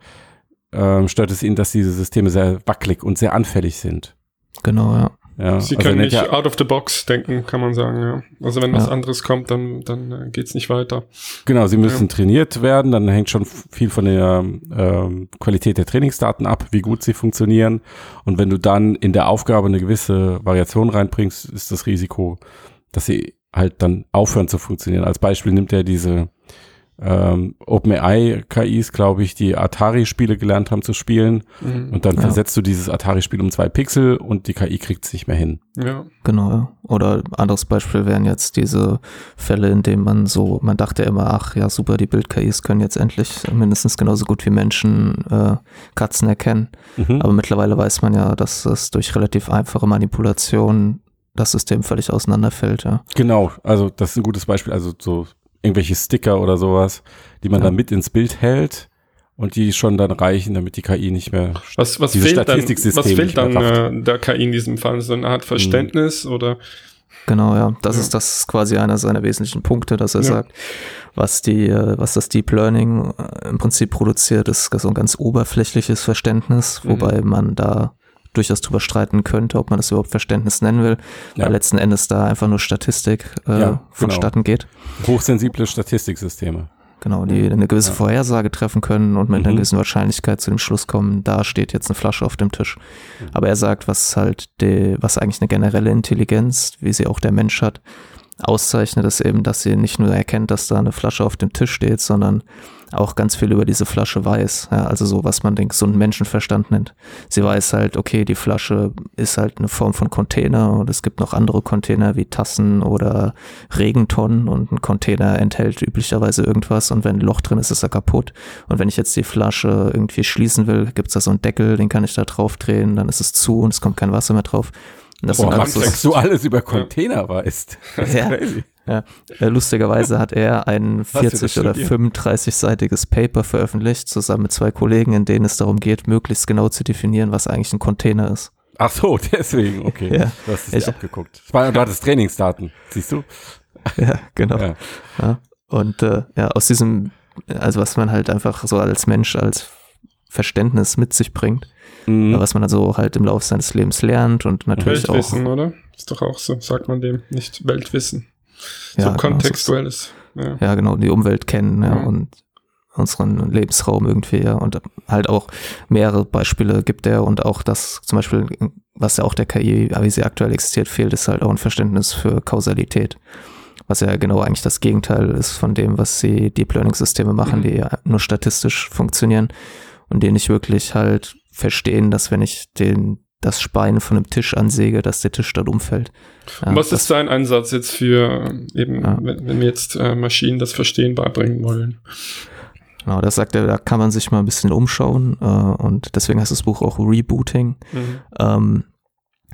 ähm, stört es ihn, dass diese Systeme sehr wackelig und sehr anfällig sind. Genau, ja. Ja, Sie also können nicht ja, out of the box denken, kann man sagen, ja. Also wenn was Ja. anderes kommt, dann, dann äh, geht's nicht weiter. genau, sie müssen trainiert werden, dann hängt schon viel von der ähm, Qualität der Trainingsdaten ab, wie gut sie funktionieren. Und wenn du dann in der Aufgabe eine gewisse Variation reinbringst, ist das Risiko, dass sie halt dann aufhören zu funktionieren. Als Beispiel nimmt er diese ähm, OpenAI-KIs, glaube ich, die Atari-Spiele gelernt haben zu spielen. Mhm. Und dann Ja. versetzt du dieses Atari-Spiel um zwei Pixel und die KI kriegt es nicht mehr hin. Ja. Genau, ja. Oder anderes Beispiel wären jetzt diese Fälle, in denen man so, man dachte immer, ach ja, super, die Bild-KIs können jetzt endlich mindestens genauso gut wie Menschen äh, Katzen erkennen. Mhm. Aber mittlerweile weiß man ja, dass es durch relativ einfache Manipulation das System völlig auseinanderfällt, ja. Genau, also das ist ein gutes Beispiel. Also so irgendwelche Sticker oder sowas, die man Ja. dann mit ins Bild hält und die schon dann reichen, damit die KI nicht mehr. Was, was Dieses fehlt dann, Statistiksystem was fehlt dann äh, der KI in diesem Fall? So eine Art Verständnis oder? Genau, ja. Das Ja. ist das ist quasi einer seiner wesentlichen Punkte, dass er Ja. sagt, was die, äh, was das Deep Learning äh, im Prinzip produziert, ist so ein ganz oberflächliches Verständnis, Mhm. wobei man da durchaus drüber streiten könnte, ob man das überhaupt Verständnis nennen will, Ja. weil letzten Endes da einfach nur Statistik äh, Ja, vonstatten geht. Hochsensible Statistiksysteme. Genau, die eine gewisse Ja. Vorhersage treffen können und mit einer Mhm. gewissen Wahrscheinlichkeit zu dem Schluss kommen, da steht jetzt eine Flasche auf dem Tisch. Mhm. Aber er sagt, was halt die, was eigentlich eine generelle Intelligenz, wie sie auch der Mensch hat, auszeichnet, ist eben, dass sie nicht nur erkennt, dass da eine Flasche auf dem Tisch steht, sondern auch ganz viel über diese Flasche weiß. Ja, also so, was man denkt, so einen Menschenverstand nennt. Sie weiß halt, okay, die Flasche ist halt eine Form von Container und es gibt noch andere Container wie Tassen oder Regentonnen und ein Container enthält üblicherweise irgendwas und wenn ein Loch drin ist, ist er kaputt. Und wenn ich jetzt die Flasche irgendwie schließen will, gibt's da so einen Deckel, den kann ich da drauf drehen, dann ist es zu und es kommt kein Wasser mehr drauf. Und das Boah, sind alles Max, so, dass du alles über Container weißt. Das ist Ja. crazy. Ja, äh, lustigerweise hat er ein Hast du das 40 oder studiert? 35-seitiges Paper veröffentlicht, zusammen mit zwei Kollegen, in denen es darum geht, möglichst genau zu definieren, was eigentlich ein Container ist. Ach so, deswegen, okay. Ja. Du hast es Ich- abgeguckt. Das war, du hattest Trainingsdaten, siehst du? Ja, genau. Ja. Ja. Und äh, ja, aus diesem, also was man halt einfach so als Mensch, als Verständnis mit sich bringt, Mhm. was man also halt im Laufe seines Lebens lernt und natürlich auch. Weltwissen, oder? Ist doch auch so, sagt man dem. Nicht Weltwissen. Ja, so genau, kontextuelles. Ja. ja, genau, die Umwelt kennen ja, Ja. und unseren Lebensraum irgendwie, ja, und halt auch mehrere Beispiele gibt er und auch das zum Beispiel, was ja auch der KI, wie sie aktuell existiert, fehlt, ist halt auch ein Verständnis für Kausalität. Was ja genau eigentlich das Gegenteil ist von dem, was die Deep Learning Systeme machen, Mhm. die ja nur statistisch funktionieren und die nicht wirklich halt verstehen, dass wenn ich den das Spein von einem Tisch ansäge, dass der Tisch dann umfällt. Ja, Was ist dein Einsatz jetzt für äh, eben, Ja. wenn, wenn wir jetzt äh, Maschinen das Verstehen beibringen wollen? Genau, das sagt er, da kann man sich mal ein bisschen umschauen äh, und deswegen heißt das Buch auch Rebooting. Mhm. Ähm,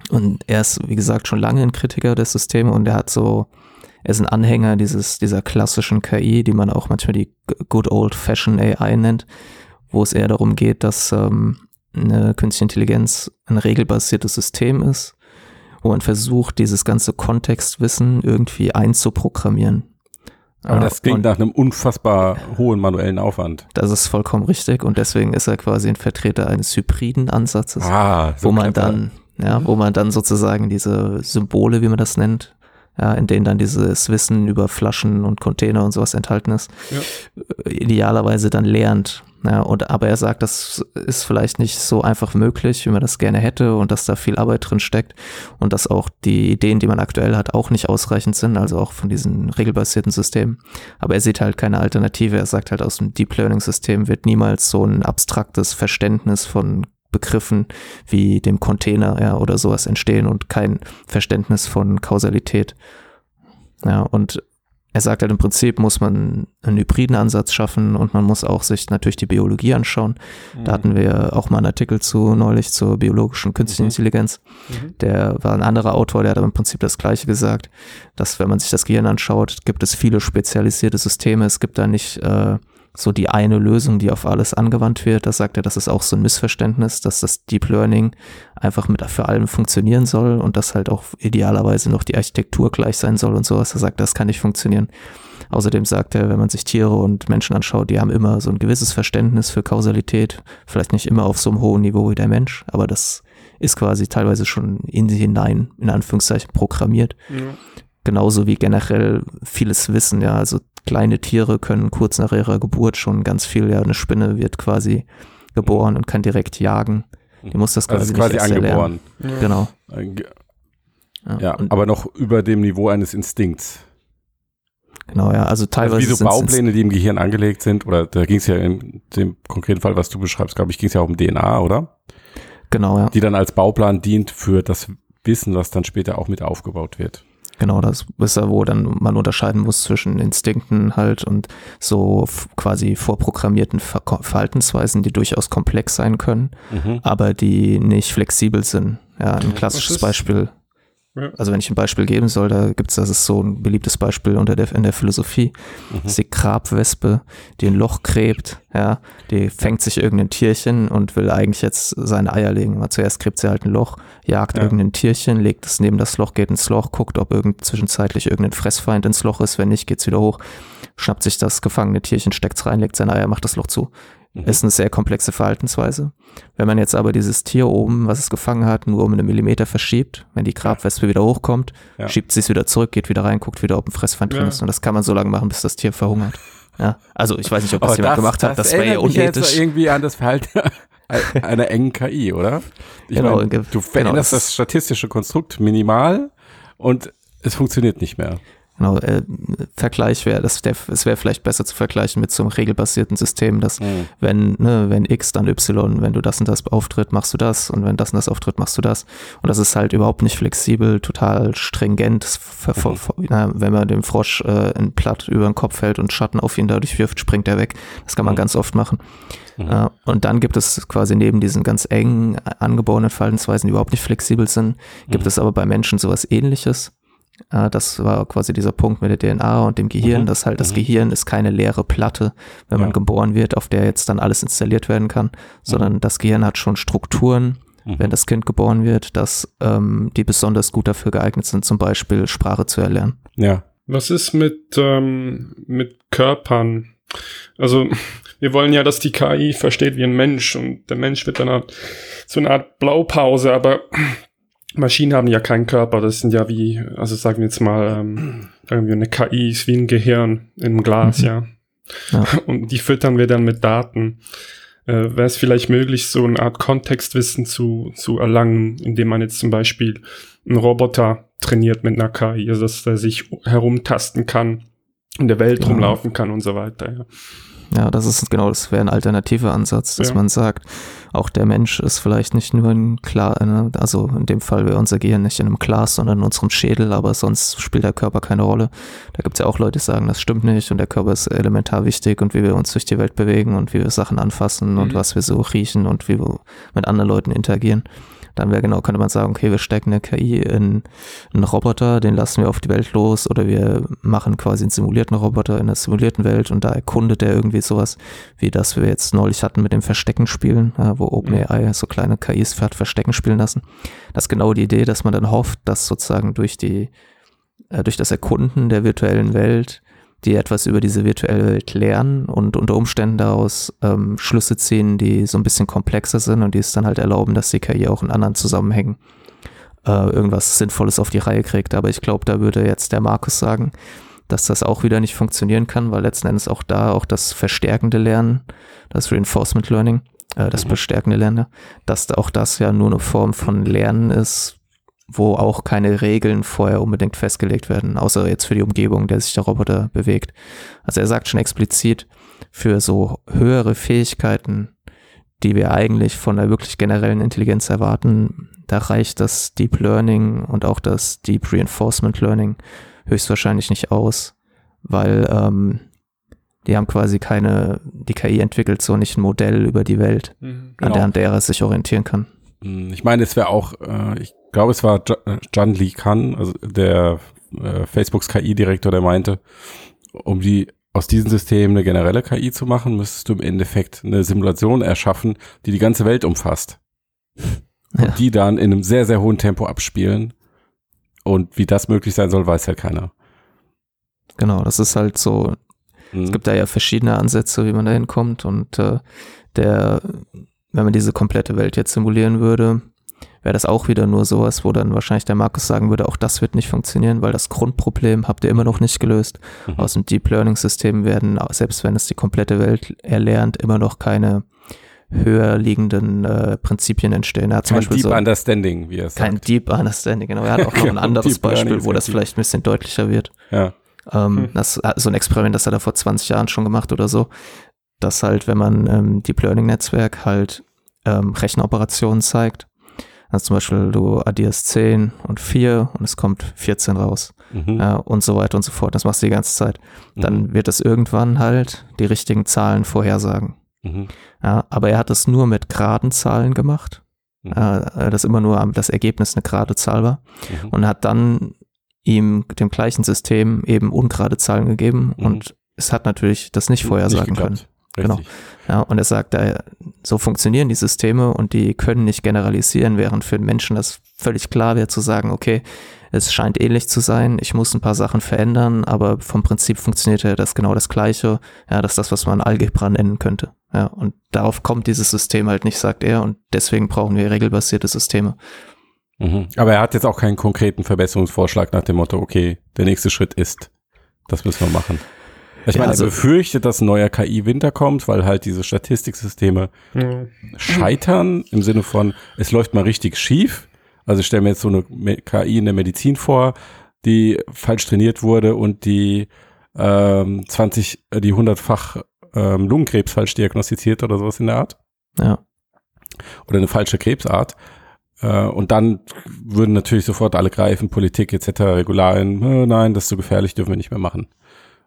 und er ist, wie gesagt, schon lange ein Kritiker des Systems und er hat so, er ist ein Anhänger dieses, dieser klassischen KI, die man auch manchmal die Good Old Fashioned AI nennt, wo es eher darum geht, dass ähm, eine künstliche Intelligenz ein regelbasiertes System ist, wo man versucht, dieses ganze Kontextwissen irgendwie einzuprogrammieren. Aber Ja, das klingt nach einem unfassbar hohen manuellen Aufwand. das ist vollkommen richtig und deswegen ist er quasi ein Vertreter eines hybriden Ansatzes, Ah, so wo man clever. dann, ja, wo man dann sozusagen diese Symbole, wie man das nennt, ja, in denen dann dieses Wissen über Flaschen und Container und sowas enthalten ist, äh, idealerweise dann lernt. Ja, und aber er sagt, das ist vielleicht nicht so einfach möglich, wie man das gerne hätte und dass da viel Arbeit drin steckt und dass auch die Ideen, die man aktuell hat, auch nicht ausreichend sind, also auch von diesen regelbasierten Systemen. Aber er sieht halt keine Alternative. Er sagt halt, aus dem Deep Learning System wird niemals so ein abstraktes Verständnis von Begriffen wie dem Container ja, oder sowas entstehen und kein Verständnis von Kausalität. Ja, und er sagt halt im Prinzip muss man einen hybriden Ansatz schaffen und man muss auch sich natürlich die Biologie anschauen. Mhm. Da hatten wir auch mal einen Artikel zu neulich zur biologischen künstlichen Mhm. Intelligenz. Der war ein anderer Autor, der hat aber im Prinzip das Gleiche gesagt, dass wenn man sich das Gehirn anschaut, gibt es viele spezialisierte Systeme. Es gibt da nicht äh, so die eine Lösung, die auf alles angewandt wird. Das sagt er, das ist auch so ein Missverständnis, dass das Deep Learning einfach mit für allem funktionieren soll und dass halt auch idealerweise noch die Architektur gleich sein soll und sowas. Er sagt, das kann nicht funktionieren. Außerdem sagt er, wenn man sich Tiere und Menschen anschaut, die haben immer so ein gewisses Verständnis für Kausalität, vielleicht nicht immer auf so einem hohen Niveau wie der Mensch, aber das ist quasi teilweise schon in sie hinein, in Anführungszeichen, programmiert. Ja. Genauso wie generell vieles Wissen, ja, also kleine Tiere können kurz nach ihrer Geburt schon ganz viel, ja, eine Spinne wird quasi geboren und kann direkt jagen. Die muss das also quasi, ist quasi nicht erst erlernen. angeboren. Genau. Ge- Ja, Ja, aber noch über dem Niveau eines Instinkts. genau, ja, also teilweise Also wie so Baupläne, die im Gehirn angelegt sind, oder da ging es ja in dem konkreten Fall, was du beschreibst, glaube ich, ging es ja auch um DNA, oder? Genau, ja. Die dann als Bauplan dient für das Wissen, was dann später auch mit aufgebaut wird. Genau, das ist ja, wo dann man unterscheiden muss zwischen Instinkten halt und so quasi vorprogrammierten Ver Verhaltensweisen, die durchaus komplex sein können, Mhm. aber die nicht flexibel sind. Ja, ein klassisches Beispiel. Ja. Also wenn ich ein Beispiel geben soll, da gibt's das ist so ein beliebtes Beispiel unter der, in der Philosophie. Das ist die Grabwespe, die ein Loch gräbt, ja, die fängt sich irgendein Tierchen und will eigentlich jetzt seine Eier legen. Aber zuerst gräbt sie halt ein Loch, jagt Ja. irgendein Tierchen, legt es neben das Loch, geht ins Loch, guckt, ob irgend zwischenzeitlich irgendein Fressfeind ins Loch ist. Wenn nicht, geht's wieder hoch, schnappt sich das gefangene Tierchen, steckt's rein, legt seine Eier, macht das Loch zu. Mhm. Ist eine sehr komplexe Verhaltensweise. Wenn man jetzt aber dieses Tier oben, was es gefangen hat, nur um einen Millimeter verschiebt, wenn die Grabwespe wieder hochkommt, Ja. schiebt sie es wieder zurück, geht wieder rein, guckt wieder, ob ein Fressfeind drin Ja. ist. Und das kann man so lange machen, bis das Tier verhungert. Ja, also ich weiß nicht, ob das Aber jemand gemacht hat, das, wäre ja mich jetzt unethisch. irgendwie an das Verhalten einer engen KI, oder? Ich Genau, meine, ge- du veränderst genau, das- das statistische Konstrukt minimal und es funktioniert nicht mehr. Genau, äh, Vergleich wäre, das der, es wäre vielleicht besser zu vergleichen mit so einem regelbasierten System, dass Mhm. wenn, ne, wenn X, dann Y, wenn du das und das auftritt, machst du das und wenn das und das auftritt, machst du das. Und das ist halt überhaupt nicht flexibel, total stringent. Mhm. na, wenn man dem Frosch äh, ein Blatt über den Kopf hält und Schatten auf ihn dadurch wirft, springt er weg. Das kann man Mhm. ganz oft machen. Äh, und dann gibt es quasi neben diesen ganz engen angeborenen Verhaltensweisen, die überhaupt nicht flexibel sind, gibt Mhm. es aber bei Menschen sowas ähnliches. Äh, das war quasi dieser Punkt mit der DNA und dem Gehirn, Mhm. dass halt das Mhm. Gehirn ist keine leere Platte, wenn man Ja. geboren wird, auf der jetzt dann alles installiert werden kann, sondern das Gehirn hat schon Strukturen, Mhm. wenn das Kind geboren wird, dass ähm, die besonders gut dafür geeignet sind, zum Beispiel Sprache zu erlernen. Ja. Was ist mit, ähm, mit Körpern? Also, wir wollen ja, dass die KI versteht wie ein Mensch und der Mensch wird dann halt so eine Art Blaupause, aber Maschinen haben ja keinen Körper. Das sind ja wie, also sagen wir jetzt mal, ähm, sagen wir eine KI ist wie ein Gehirn im Glas, Mhm. ja. Ja. Und die füttern wir dann mit Daten. Äh, Wäre es vielleicht möglich, so eine Art Kontextwissen zu, zu erlangen, indem man jetzt zum Beispiel einen Roboter trainiert mit einer KI, also dass der sich herumtasten kann, in der Welt Ja. rumlaufen kann und so weiter. Ja. Ja, das ist genau, das wäre ein alternativer Ansatz, dass Ja. man sagt, auch der Mensch ist vielleicht nicht nur ein Klar, äh, also in dem Fall wäre unser Gehirn nicht in einem Glas, sondern in unserem Schädel, aber sonst spielt der Körper keine Rolle. Da gibt es ja auch Leute, die sagen, das stimmt nicht und der Körper ist elementar wichtig und wie wir uns durch die Welt bewegen und wie wir Sachen anfassen und Mhm. was wir so riechen und wie wir mit anderen Leuten interagieren. Dann wäre genau, könnte man sagen, okay, wir stecken eine KI in einen Roboter, den lassen wir auf die Welt los oder wir machen quasi einen simulierten Roboter in einer simulierten Welt und da erkundet er irgendwie sowas, wie das wir jetzt neulich hatten mit dem Verstecken spielen, äh, wo OpenAI so kleine KIs hat Verstecken spielen lassen. Das ist genau die Idee, dass man dann hofft, dass sozusagen durch die, äh, durch das Erkunden der virtuellen Welt die etwas über diese virtuelle Welt lernen und unter Umständen daraus ähm, Schlüsse ziehen, die so ein bisschen komplexer sind und die es dann halt erlauben, dass die KI auch in anderen Zusammenhängen äh, irgendwas Sinnvolles auf die Reihe kriegt. Aber ich glaube, da würde jetzt der Markus sagen, dass das auch wieder nicht funktionieren kann, weil letzten Endes auch da auch das verstärkende Lernen, das Reinforcement Learning, äh, das bestärkende Lernen, dass da auch das ja nur eine Form von Lernen ist, wo auch keine Regeln vorher unbedingt festgelegt werden, außer jetzt für die Umgebung, in der sich der Roboter bewegt. Also er sagt schon explizit, für so höhere Fähigkeiten, die wir eigentlich von der wirklich generellen Intelligenz erwarten, da reicht das Deep Learning und auch das Deep Reinforcement Learning höchstwahrscheinlich nicht aus, weil ähm, die haben quasi keine, die KI entwickelt so nicht ein Modell über die Welt, Mhm. an der, an der er sich orientieren kann. Hm, Ich meine, es wäre auch, äh, ich glaube, es war äh, John Lee Khan, also der äh, Facebooks KI-Direktor, der meinte, um die aus diesem System eine generelle KI zu machen, müsstest du im Endeffekt eine Simulation erschaffen, die die ganze Welt umfasst. Ja. Und die dann in einem sehr, sehr hohen Tempo abspielen. Und wie das möglich sein soll, weiß halt keiner. Genau, das ist halt so, Hm. Es gibt da ja verschiedene Ansätze, wie man da hinkommt. Und äh, der, wenn man diese komplette Welt jetzt simulieren würde, wäre das auch wieder nur sowas, wo dann wahrscheinlich der Markus sagen würde, auch das wird nicht funktionieren, weil das Grundproblem habt ihr immer noch nicht gelöst. Mhm. Aus dem Deep Learning System werden, selbst wenn es die komplette Welt erlernt, immer noch keine höher liegenden äh, Prinzipien entstehen. Er hat Kein Beispiel Deep so Understanding, wie er es kein sagt. Deep Understanding, genau. Er hat auch noch ein anderes Deep Beispiel, wo das Deep. vielleicht ein bisschen deutlicher wird. Ja. Ähm, Hm. Das so ein Experiment, das hat er vor 20 Jahren schon gemacht oder so, dass halt, wenn man ähm, Deep Learning Netzwerk halt ähm, Rechenoperationen zeigt, also zum Beispiel du addierst 10 und 4 und es kommt 14 raus Mhm. ja, und so weiter und so fort. Das machst du die ganze Zeit. Dann Mhm. wird es irgendwann halt die richtigen Zahlen vorhersagen. Mhm. Ja, aber er hat es nur mit geraden Zahlen gemacht. Mhm. Äh, das immer nur das Ergebnis eine gerade Zahl war Mhm. und hat dann ihm dem gleichen System eben ungerade Zahlen gegeben Mhm. und es hat natürlich das nicht vorhersagen können. Genau. Richtig. Ja, und er sagt, äh, so funktionieren die Systeme und die können nicht generalisieren, während für den Menschen das völlig klar wäre zu sagen, okay, es scheint ähnlich zu sein, ich muss ein paar Sachen verändern, aber vom Prinzip funktioniert ja das genau das Gleiche. Ja, das ist das, was man Algebra nennen könnte. Ja, und darauf kommt dieses System halt nicht, sagt er, und deswegen brauchen wir regelbasierte Systeme. Mhm. Aber er hat jetzt auch keinen konkreten Verbesserungsvorschlag nach dem Motto, okay, der nächste Schritt ist, das müssen wir machen. Ich Ja, meine, also- er befürchtet, dass ein neuer KI-Winter kommt, weil halt diese Statistiksysteme Ja. scheitern im Sinne von, es läuft mal richtig schief. Also ich stelle mir jetzt so eine KI in der Medizin vor, die falsch trainiert wurde und die ähm, 20, äh, die hundertfach ähm, Lungenkrebs falsch diagnostiziert oder sowas in der Art. Ja, oder eine falsche Krebsart. Äh, und dann würden natürlich sofort alle greifen, Politik etc., Regularien, äh, nein, das ist zu gefährlich, dürfen wir nicht mehr machen.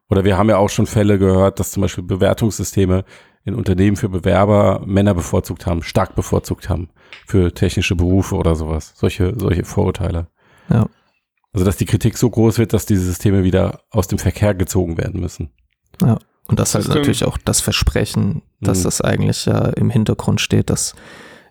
Oder wir haben ja auch schon Fälle gehört, dass zum Beispiel Bewertungssysteme in Unternehmen für Bewerber Männer bevorzugt haben, stark bevorzugt haben für technische Berufe oder sowas. Solche, solche Vorurteile. Ja. Also dass die Kritik so groß wird, dass diese Systeme wieder aus dem Verkehr gezogen werden müssen. Und das halt System- natürlich auch das Versprechen, dass Mhm. das eigentlich ja im Hintergrund steht, dass,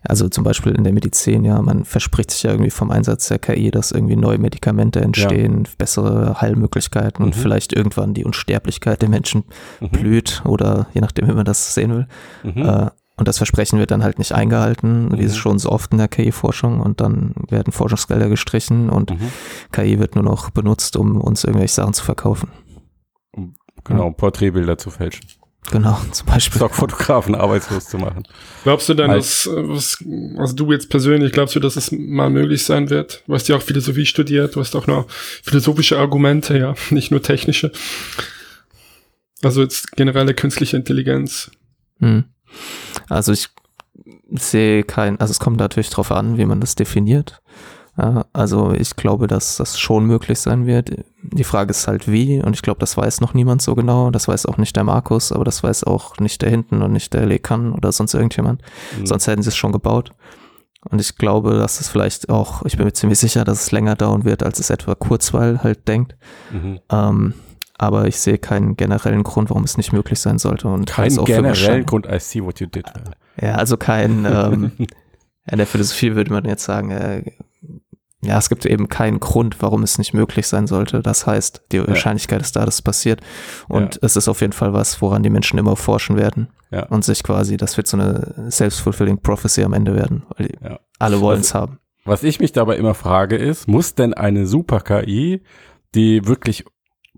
also zum Beispiel in der Medizin, ja, man verspricht sich ja irgendwie vom Einsatz der KI, dass irgendwie neue Medikamente entstehen, bessere Heilmöglichkeiten und Mhm. vielleicht irgendwann die Unsterblichkeit der Menschen Mhm. blüht oder je nachdem, wie man das sehen will. Mhm. Äh, und das Versprechen wird dann halt nicht eingehalten, wie Mhm. es schon so oft in der KI-Forschung und dann werden Forschungsgelder gestrichen und Mhm. KI wird nur noch benutzt, um uns irgendwelche Sachen zu verkaufen. Genau, Porträtbilder zu fälschen. Genau, zum Beispiel. Stockfotografen arbeitslos zu machen. Glaubst du denn, dass, was, also du jetzt persönlich, glaubst du, dass es mal möglich sein wird? Du hast ja auch Philosophie studiert, du hast auch noch philosophische Argumente, ja, nicht nur technische. Also jetzt generelle künstliche Intelligenz. Hm. Also ich sehe kein, also es kommt natürlich drauf an, wie man das definiert. Also ich glaube, dass das schon möglich sein wird. Die Frage ist halt wie und ich glaube, das weiß noch niemand so genau. Das weiß auch nicht der Markus, aber das weiß auch nicht der hinten und nicht der Lekan oder sonst irgendjemand. Mhm. Sonst hätten sie es schon gebaut. Und ich glaube, dass es vielleicht auch, ich bin mir ziemlich sicher, dass es länger dauern wird, als es etwa Kurzweil halt denkt. Mhm. Ähm, aber ich sehe keinen generellen Grund, warum es nicht möglich sein sollte. Und Kein halte es auch für generellen. Grund, I see what you did. Ja, also kein, ähm, in der Philosophie würde man jetzt sagen, äh, ja, es gibt eben keinen Grund, warum es nicht möglich sein sollte. Das heißt, die Wahrscheinlichkeit ist da, dass es passiert. Und Ja. es ist auf jeden Fall was, woran die Menschen immer forschen werden. Ja. Und sich quasi, das wird so eine self-fulfilling prophecy am Ende werden. Weil die Ja. alle wollen es haben. Was ich mich dabei immer frage ist, muss denn eine Super-KI, die wirklich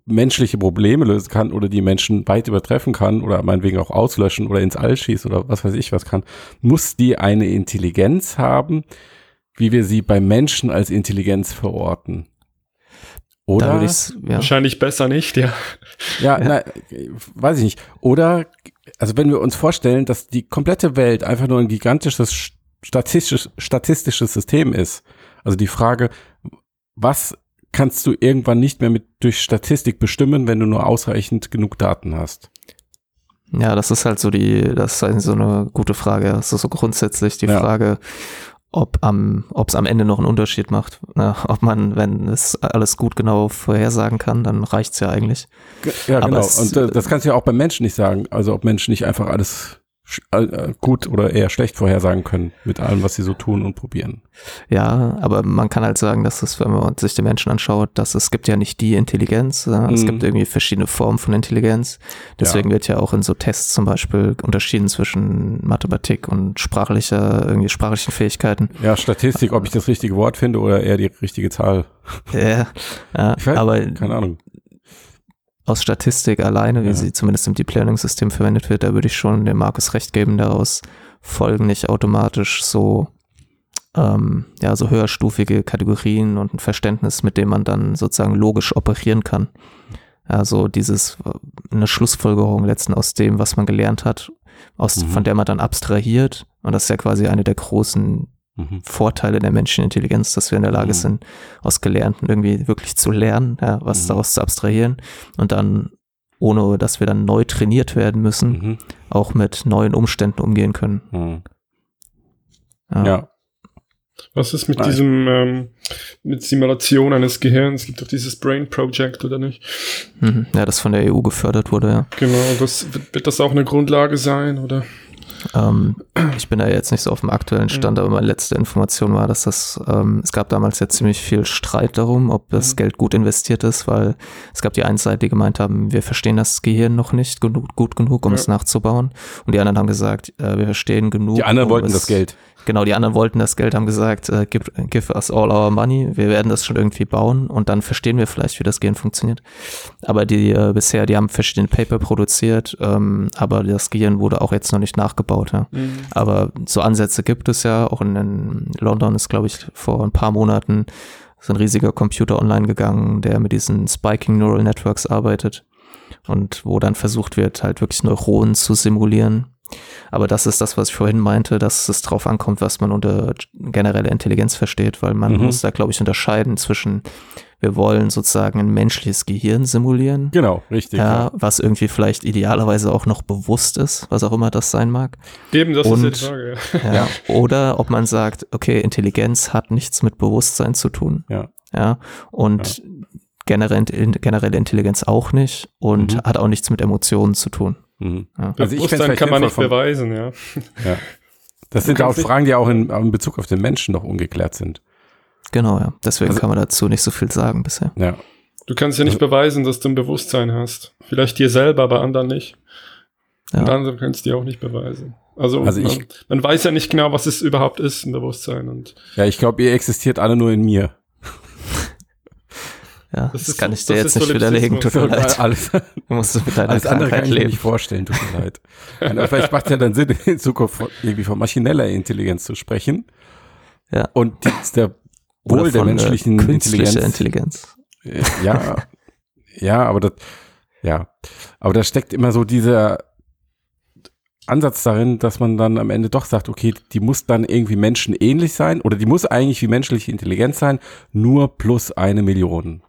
menschliche Probleme lösen kann oder die Menschen weit übertreffen kann oder meinetwegen auch auslöschen oder ins All schießt oder was weiß ich was kann, muss die eine Intelligenz haben, wie wir sie bei Menschen als Intelligenz verorten? Oder? ja. Wahrscheinlich besser nicht, ja. Ja, Na, weiß ich nicht. Oder, also wenn wir uns vorstellen, dass die komplette Welt einfach nur ein gigantisches statistisches, statistisches System ist. Also die Frage, was kannst du irgendwann nicht mehr mit durch Statistik bestimmen, wenn du nur ausreichend genug Daten hast? Ja, das ist halt so die, das ist halt so eine gute Frage. Das ist so grundsätzlich die Ja. Frage, ob am, ob es am Ende noch einen Unterschied macht. Ne? Ob man, wenn es alles gut genau vorhersagen kann, dann reicht's ja eigentlich. Ge- Ja, Aber genau. es- Und äh, das kannst du ja auch beim Menschen nicht sagen. Also ob Menschen nicht einfach alles gut oder eher schlecht vorhersagen können mit allem, was sie so tun und probieren. Ja, aber man kann halt sagen, dass es, wenn man sich die Menschen anschaut, dass es gibt ja nicht die Intelligenz. Ja? Es Mhm. gibt irgendwie verschiedene Formen von Intelligenz. Deswegen wird ja auch in so Tests zum Beispiel unterschieden zwischen Mathematik und sprachlicher, irgendwie sprachlichen Fähigkeiten. Ja, Statistik, ob ich das richtige Wort finde oder eher die richtige Zahl. Ja, ja weiß, aber Keine Ahnung. Aus Statistik alleine, wie Ja. sie zumindest im Deep Learning System verwendet wird, da würde ich schon dem Markus recht geben, daraus folgen nicht automatisch so, ähm, ja, so höherstufige Kategorien und ein Verständnis, mit dem man dann sozusagen logisch operieren kann. Also dieses, eine Schlussfolgerung letzten aus dem, was man gelernt hat, aus, Mhm. von der man dann abstrahiert. Und das ist ja quasi eine der großen Mhm. Vorteile der menschlichen Intelligenz, dass wir in der Lage Mhm. sind, aus Gelernten irgendwie wirklich zu lernen, ja, was Mhm. daraus zu abstrahieren und dann, ohne dass wir dann neu trainiert werden müssen, Mhm. auch mit neuen Umständen umgehen können. Mhm. Ja. Ja. Was ist mit Nein. diesem, ähm, mit Simulation eines Gehirns? Es gibt doch dieses Brain Project, oder nicht? Mhm. ja, das von der EU gefördert wurde, ja. Genau, das, wird, wird das auch eine Grundlage sein, oder? Ähm, ich bin da jetzt nicht so auf dem aktuellen Stand, aber meine letzte Information war, dass das, ähm, es gab damals ja ziemlich viel Streit darum, ob das Mhm. Geld gut investiert ist, weil es gab die einen Seite, die gemeint haben, wir verstehen das Gehirn noch nicht genug, gut genug, um Ja. es nachzubauen. Und die anderen haben gesagt, äh, wir verstehen genug. Die anderen um wollten es, das Geld. Genau, die anderen wollten das Geld, haben gesagt, äh, give, give us all our money, wir werden das schon irgendwie bauen und dann verstehen wir vielleicht, wie das Gehirn funktioniert. Aber die äh, bisher, die haben verschiedene Paper produziert, ähm, aber das Gehirn wurde auch jetzt noch nicht nachgebaut. Ja. Aber so Ansätze gibt es ja. Auch in, in London ist, glaube ich, vor ein paar Monaten so ein riesiger Computer online gegangen, der mit diesen Spiking Neural Networks arbeitet und wo dann versucht wird, halt wirklich Neuronen zu simulieren. Aber das ist das, was ich vorhin meinte, dass es drauf ankommt, was man unter generelle Intelligenz versteht, weil man Mhm. muss da, glaube ich, unterscheiden zwischen, wir wollen sozusagen ein menschliches Gehirn simulieren, Genau, richtig. ja, was irgendwie vielleicht idealerweise auch noch bewusst ist, was auch immer das sein mag. Eben, das Und- ist die Frage. Ja. Ja. Oder ob man sagt, okay, Intelligenz hat nichts mit Bewusstsein zu tun. Ja. Ja. Und generell, generelle Intelligenz auch nicht und Mhm. hat auch nichts mit Emotionen zu tun. Mhm. Ja. Also ich Bewusstsein vielleicht kann man nicht vom- beweisen, ja. Das sind auch Fragen, die auch in, in Bezug auf den Menschen noch ungeklärt sind. Genau, ja. Deswegen Also- kann man dazu nicht so viel sagen bisher. Ja. Du kannst ja nicht beweisen, dass du ein Bewusstsein hast. Vielleicht dir selber, aber anderen nicht. Und Ja. andere kannst du dir auch nicht beweisen. Also, Also ich- man, man weiß ja nicht genau, was es überhaupt ist, ein Bewusstsein. Und Ja, ich glaube, ihr existiert alle nur in mir. Ja, Das das, kann ich dir jetzt nicht widerlegen. Tut mir leid. Alles, Du musst mit deiner alles andere kann Krankheit ich mir leben. nicht vorstellen, tut mir leid. Ja, vielleicht macht es ja dann Sinn, in Zukunft von, irgendwie von maschineller Intelligenz zu sprechen. Ja. Und die, der Oder Wohl der von, äh, menschlichen Intelligenz. Intelligenz. Äh, Ja, ja, aber das, Ja, aber da steckt immer so dieser Ansatz darin, dass man dann am Ende doch sagt, okay, die muss dann irgendwie menschenähnlich sein oder die muss eigentlich wie menschliche Intelligenz sein, nur plus eine Million.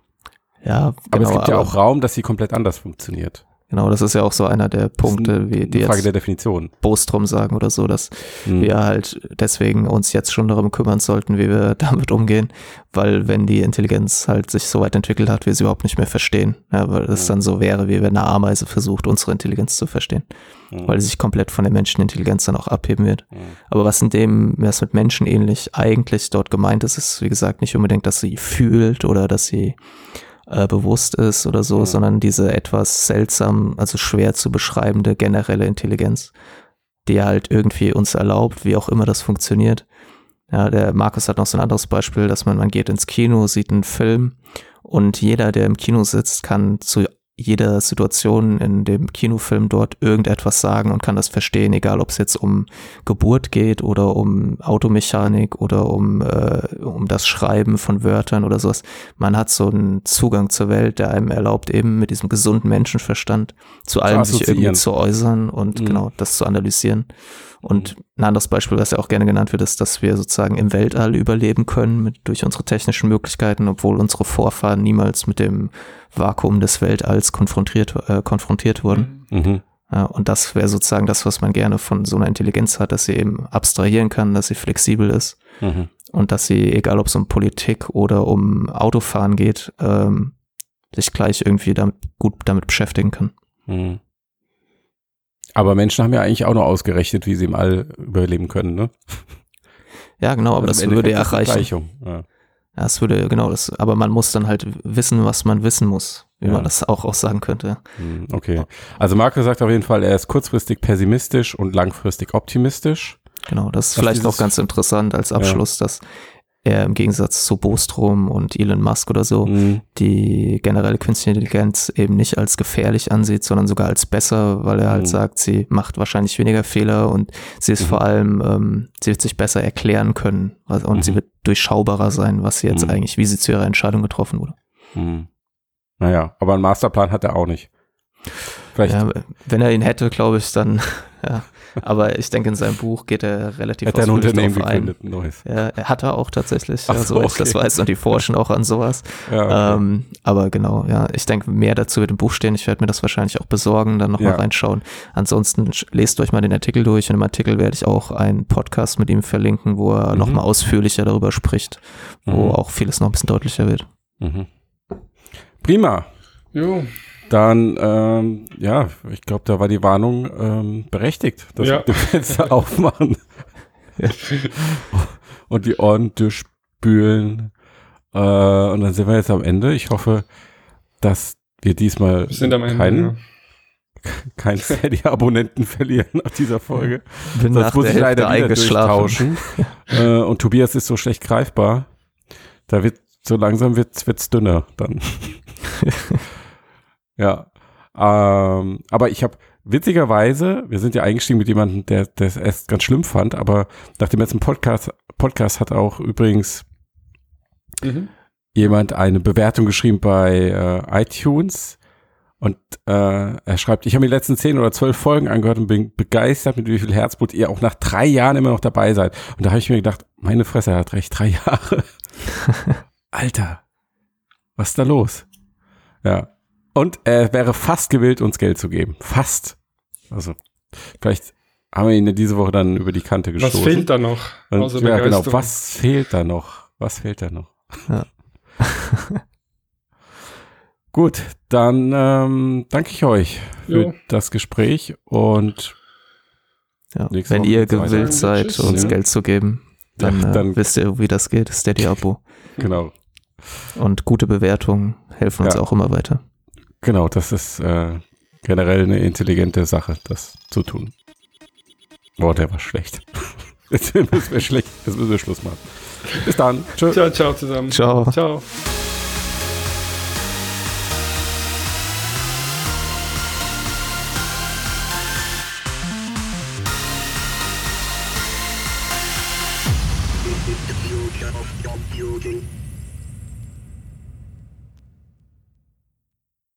Ja, Aber es genau, gibt ja auch Raum, dass sie komplett anders funktioniert. Genau, das ist ja auch so einer der Punkte, wie die Frage der Definition. Bostrom sagen oder so, dass Hm. wir halt deswegen uns jetzt schon darum kümmern sollten, wie wir damit umgehen, weil wenn die Intelligenz halt sich so weit entwickelt hat, wir sie überhaupt nicht mehr verstehen, ja, weil es Ja. dann so wäre, wie wenn eine Ameise versucht, unsere Intelligenz zu verstehen, Hm. weil sie sich komplett von der Menschenintelligenz dann auch abheben wird. Hm. Aber was in dem, was mit Menschen ähnlich eigentlich dort gemeint ist, ist, wie gesagt, nicht unbedingt, dass sie fühlt oder dass sie äh, bewusst ist oder so, Ja. sondern diese etwas seltsam, also schwer zu beschreibende generelle Intelligenz, die halt irgendwie uns erlaubt, wie auch immer das funktioniert. Ja, der Markus hat noch so ein anderes Beispiel, dass man, man geht ins Kino, sieht einen Film und jeder, der im Kino sitzt, kann zu jeder Situation in dem Kinofilm dort irgendetwas sagen und kann das verstehen, egal ob es jetzt um Geburt geht oder um Automechanik oder um, äh, um das Schreiben von Wörtern oder sowas. Man hat so einen Zugang zur Welt, der einem erlaubt, eben mit diesem gesunden Menschenverstand zu allem sich irgendwie zu äußern und Mhm. genau das zu analysieren. Und ein anderes Beispiel, was ja auch gerne genannt wird, ist, dass wir sozusagen im Weltall überleben können mit, durch unsere technischen Möglichkeiten, obwohl unsere Vorfahren niemals mit dem Vakuum des Weltalls konfrontiert, äh, konfrontiert wurden. Mhm. Ja, und das wäre sozusagen das, was man gerne von so einer Intelligenz hat, dass sie eben abstrahieren kann, dass sie flexibel ist Mhm. und dass sie, egal ob es um Politik oder um Autofahren geht, ähm, sich gleich irgendwie damit, gut damit beschäftigen kann. Mhm. Aber Menschen haben ja eigentlich auch noch ausgerechnet, wie sie im All überleben können, ne? Ja, genau, aber Also das würde ja reichen. Ja. Ja, es würde, genau, das, aber man muss dann halt wissen, was man wissen muss, wie Ja. man das auch aussagen könnte. Hm, Okay. Also Marco sagt auf jeden Fall, er ist kurzfristig pessimistisch und langfristig optimistisch. Genau, das ist Was vielleicht auch ganz interessant als Abschluss, dass er im Gegensatz zu Bostrom und Elon Musk oder so Hm, die generelle künstliche Intelligenz eben nicht als gefährlich ansieht, sondern sogar als besser, weil er halt Mhm. sagt, sie macht wahrscheinlich weniger Fehler und sie ist Mhm. vor allem, ähm, sie wird sich besser erklären können also, und Mhm. sie wird durchschaubarer sein, was sie jetzt Mhm. eigentlich, wie sie zu ihrer Entscheidung getroffen wurde. hm. Naja, aber einen Masterplan hat er auch nicht. Vielleicht Ja, wenn er ihn hätte, glaube ich, dann, ja. Aber ich denke, in seinem Buch geht er relativ hätte er ein ausführlich Unternehmen darauf ein. gegründet, ein neues. Ja, er hat er auch tatsächlich, Ach ja, so, soweit ich das weiß, und die forschen auch an sowas. Ja, okay. Ähm, aber genau, ja, ich denke, mehr dazu wird im Buch stehen. Ich werde mir das wahrscheinlich auch besorgen, dann nochmal Ja. reinschauen. Ansonsten lest euch mal den Artikel durch und im Artikel werde ich auch einen Podcast mit ihm verlinken, wo er Mhm. nochmal ausführlicher darüber spricht, wo Mhm. auch vieles noch ein bisschen deutlicher wird. Mhm. Prima. Jo. Dann, ähm, ja, ich glaube, da war die Warnung ähm, berechtigt, dass Ja. wir die Fenster aufmachen und die Ohren durchspülen. Äh, und dann sind wir jetzt am Ende. Ich hoffe, dass wir diesmal Wir sind am Ende. keinen ja. kein Steady-Abonnenten verlieren nach dieser Folge. Bin Sonst muss ich leider wieder durchtauschen. äh, und Tobias ist so schlecht greifbar. Da wird so langsam wird's wird's dünner dann. ja. Ähm, aber ich habe witzigerweise, wir sind ja eingestiegen mit jemandem, der der es erst ganz schlimm fand, aber nach dem letzten Podcast Podcast hat auch übrigens Mhm. jemand eine Bewertung geschrieben bei äh, iTunes und äh, er schreibt, ich habe mir die letzten zehn oder zwölf Folgen angehört und bin begeistert, mit wie viel Herzblut ihr auch nach drei Jahren immer noch dabei seid. Und da habe ich mir gedacht, meine Fresse, er hat recht, drei Jahre. Alter, was ist da los? Ja. Und er wäre fast gewillt, uns Geld zu geben. Fast. Also, vielleicht haben wir ihn diese Woche dann über die Kante Was gestoßen. fehlt da noch? Und, ja, genau. Was fehlt da noch? Was fehlt da noch? Gut, dann ähm, danke ich euch für Jo. das Gespräch und Ja, wenn Woche ihr gewillt seid, Tschüss. uns Ja. Geld zu geben, dann, Ja, dann- äh, wisst ihr, wie das geht. Steady-Abo. genau, Und gute Bewertungen helfen uns Ja. auch immer weiter. Genau, das ist äh, generell eine intelligente Sache, das zu tun. Boah, der war schlecht. Jetzt müssen wir schlecht, jetzt müssen wir Schluss machen. Bis dann. Tschüss. Ciao, ciao zusammen. Ciao. Ciao.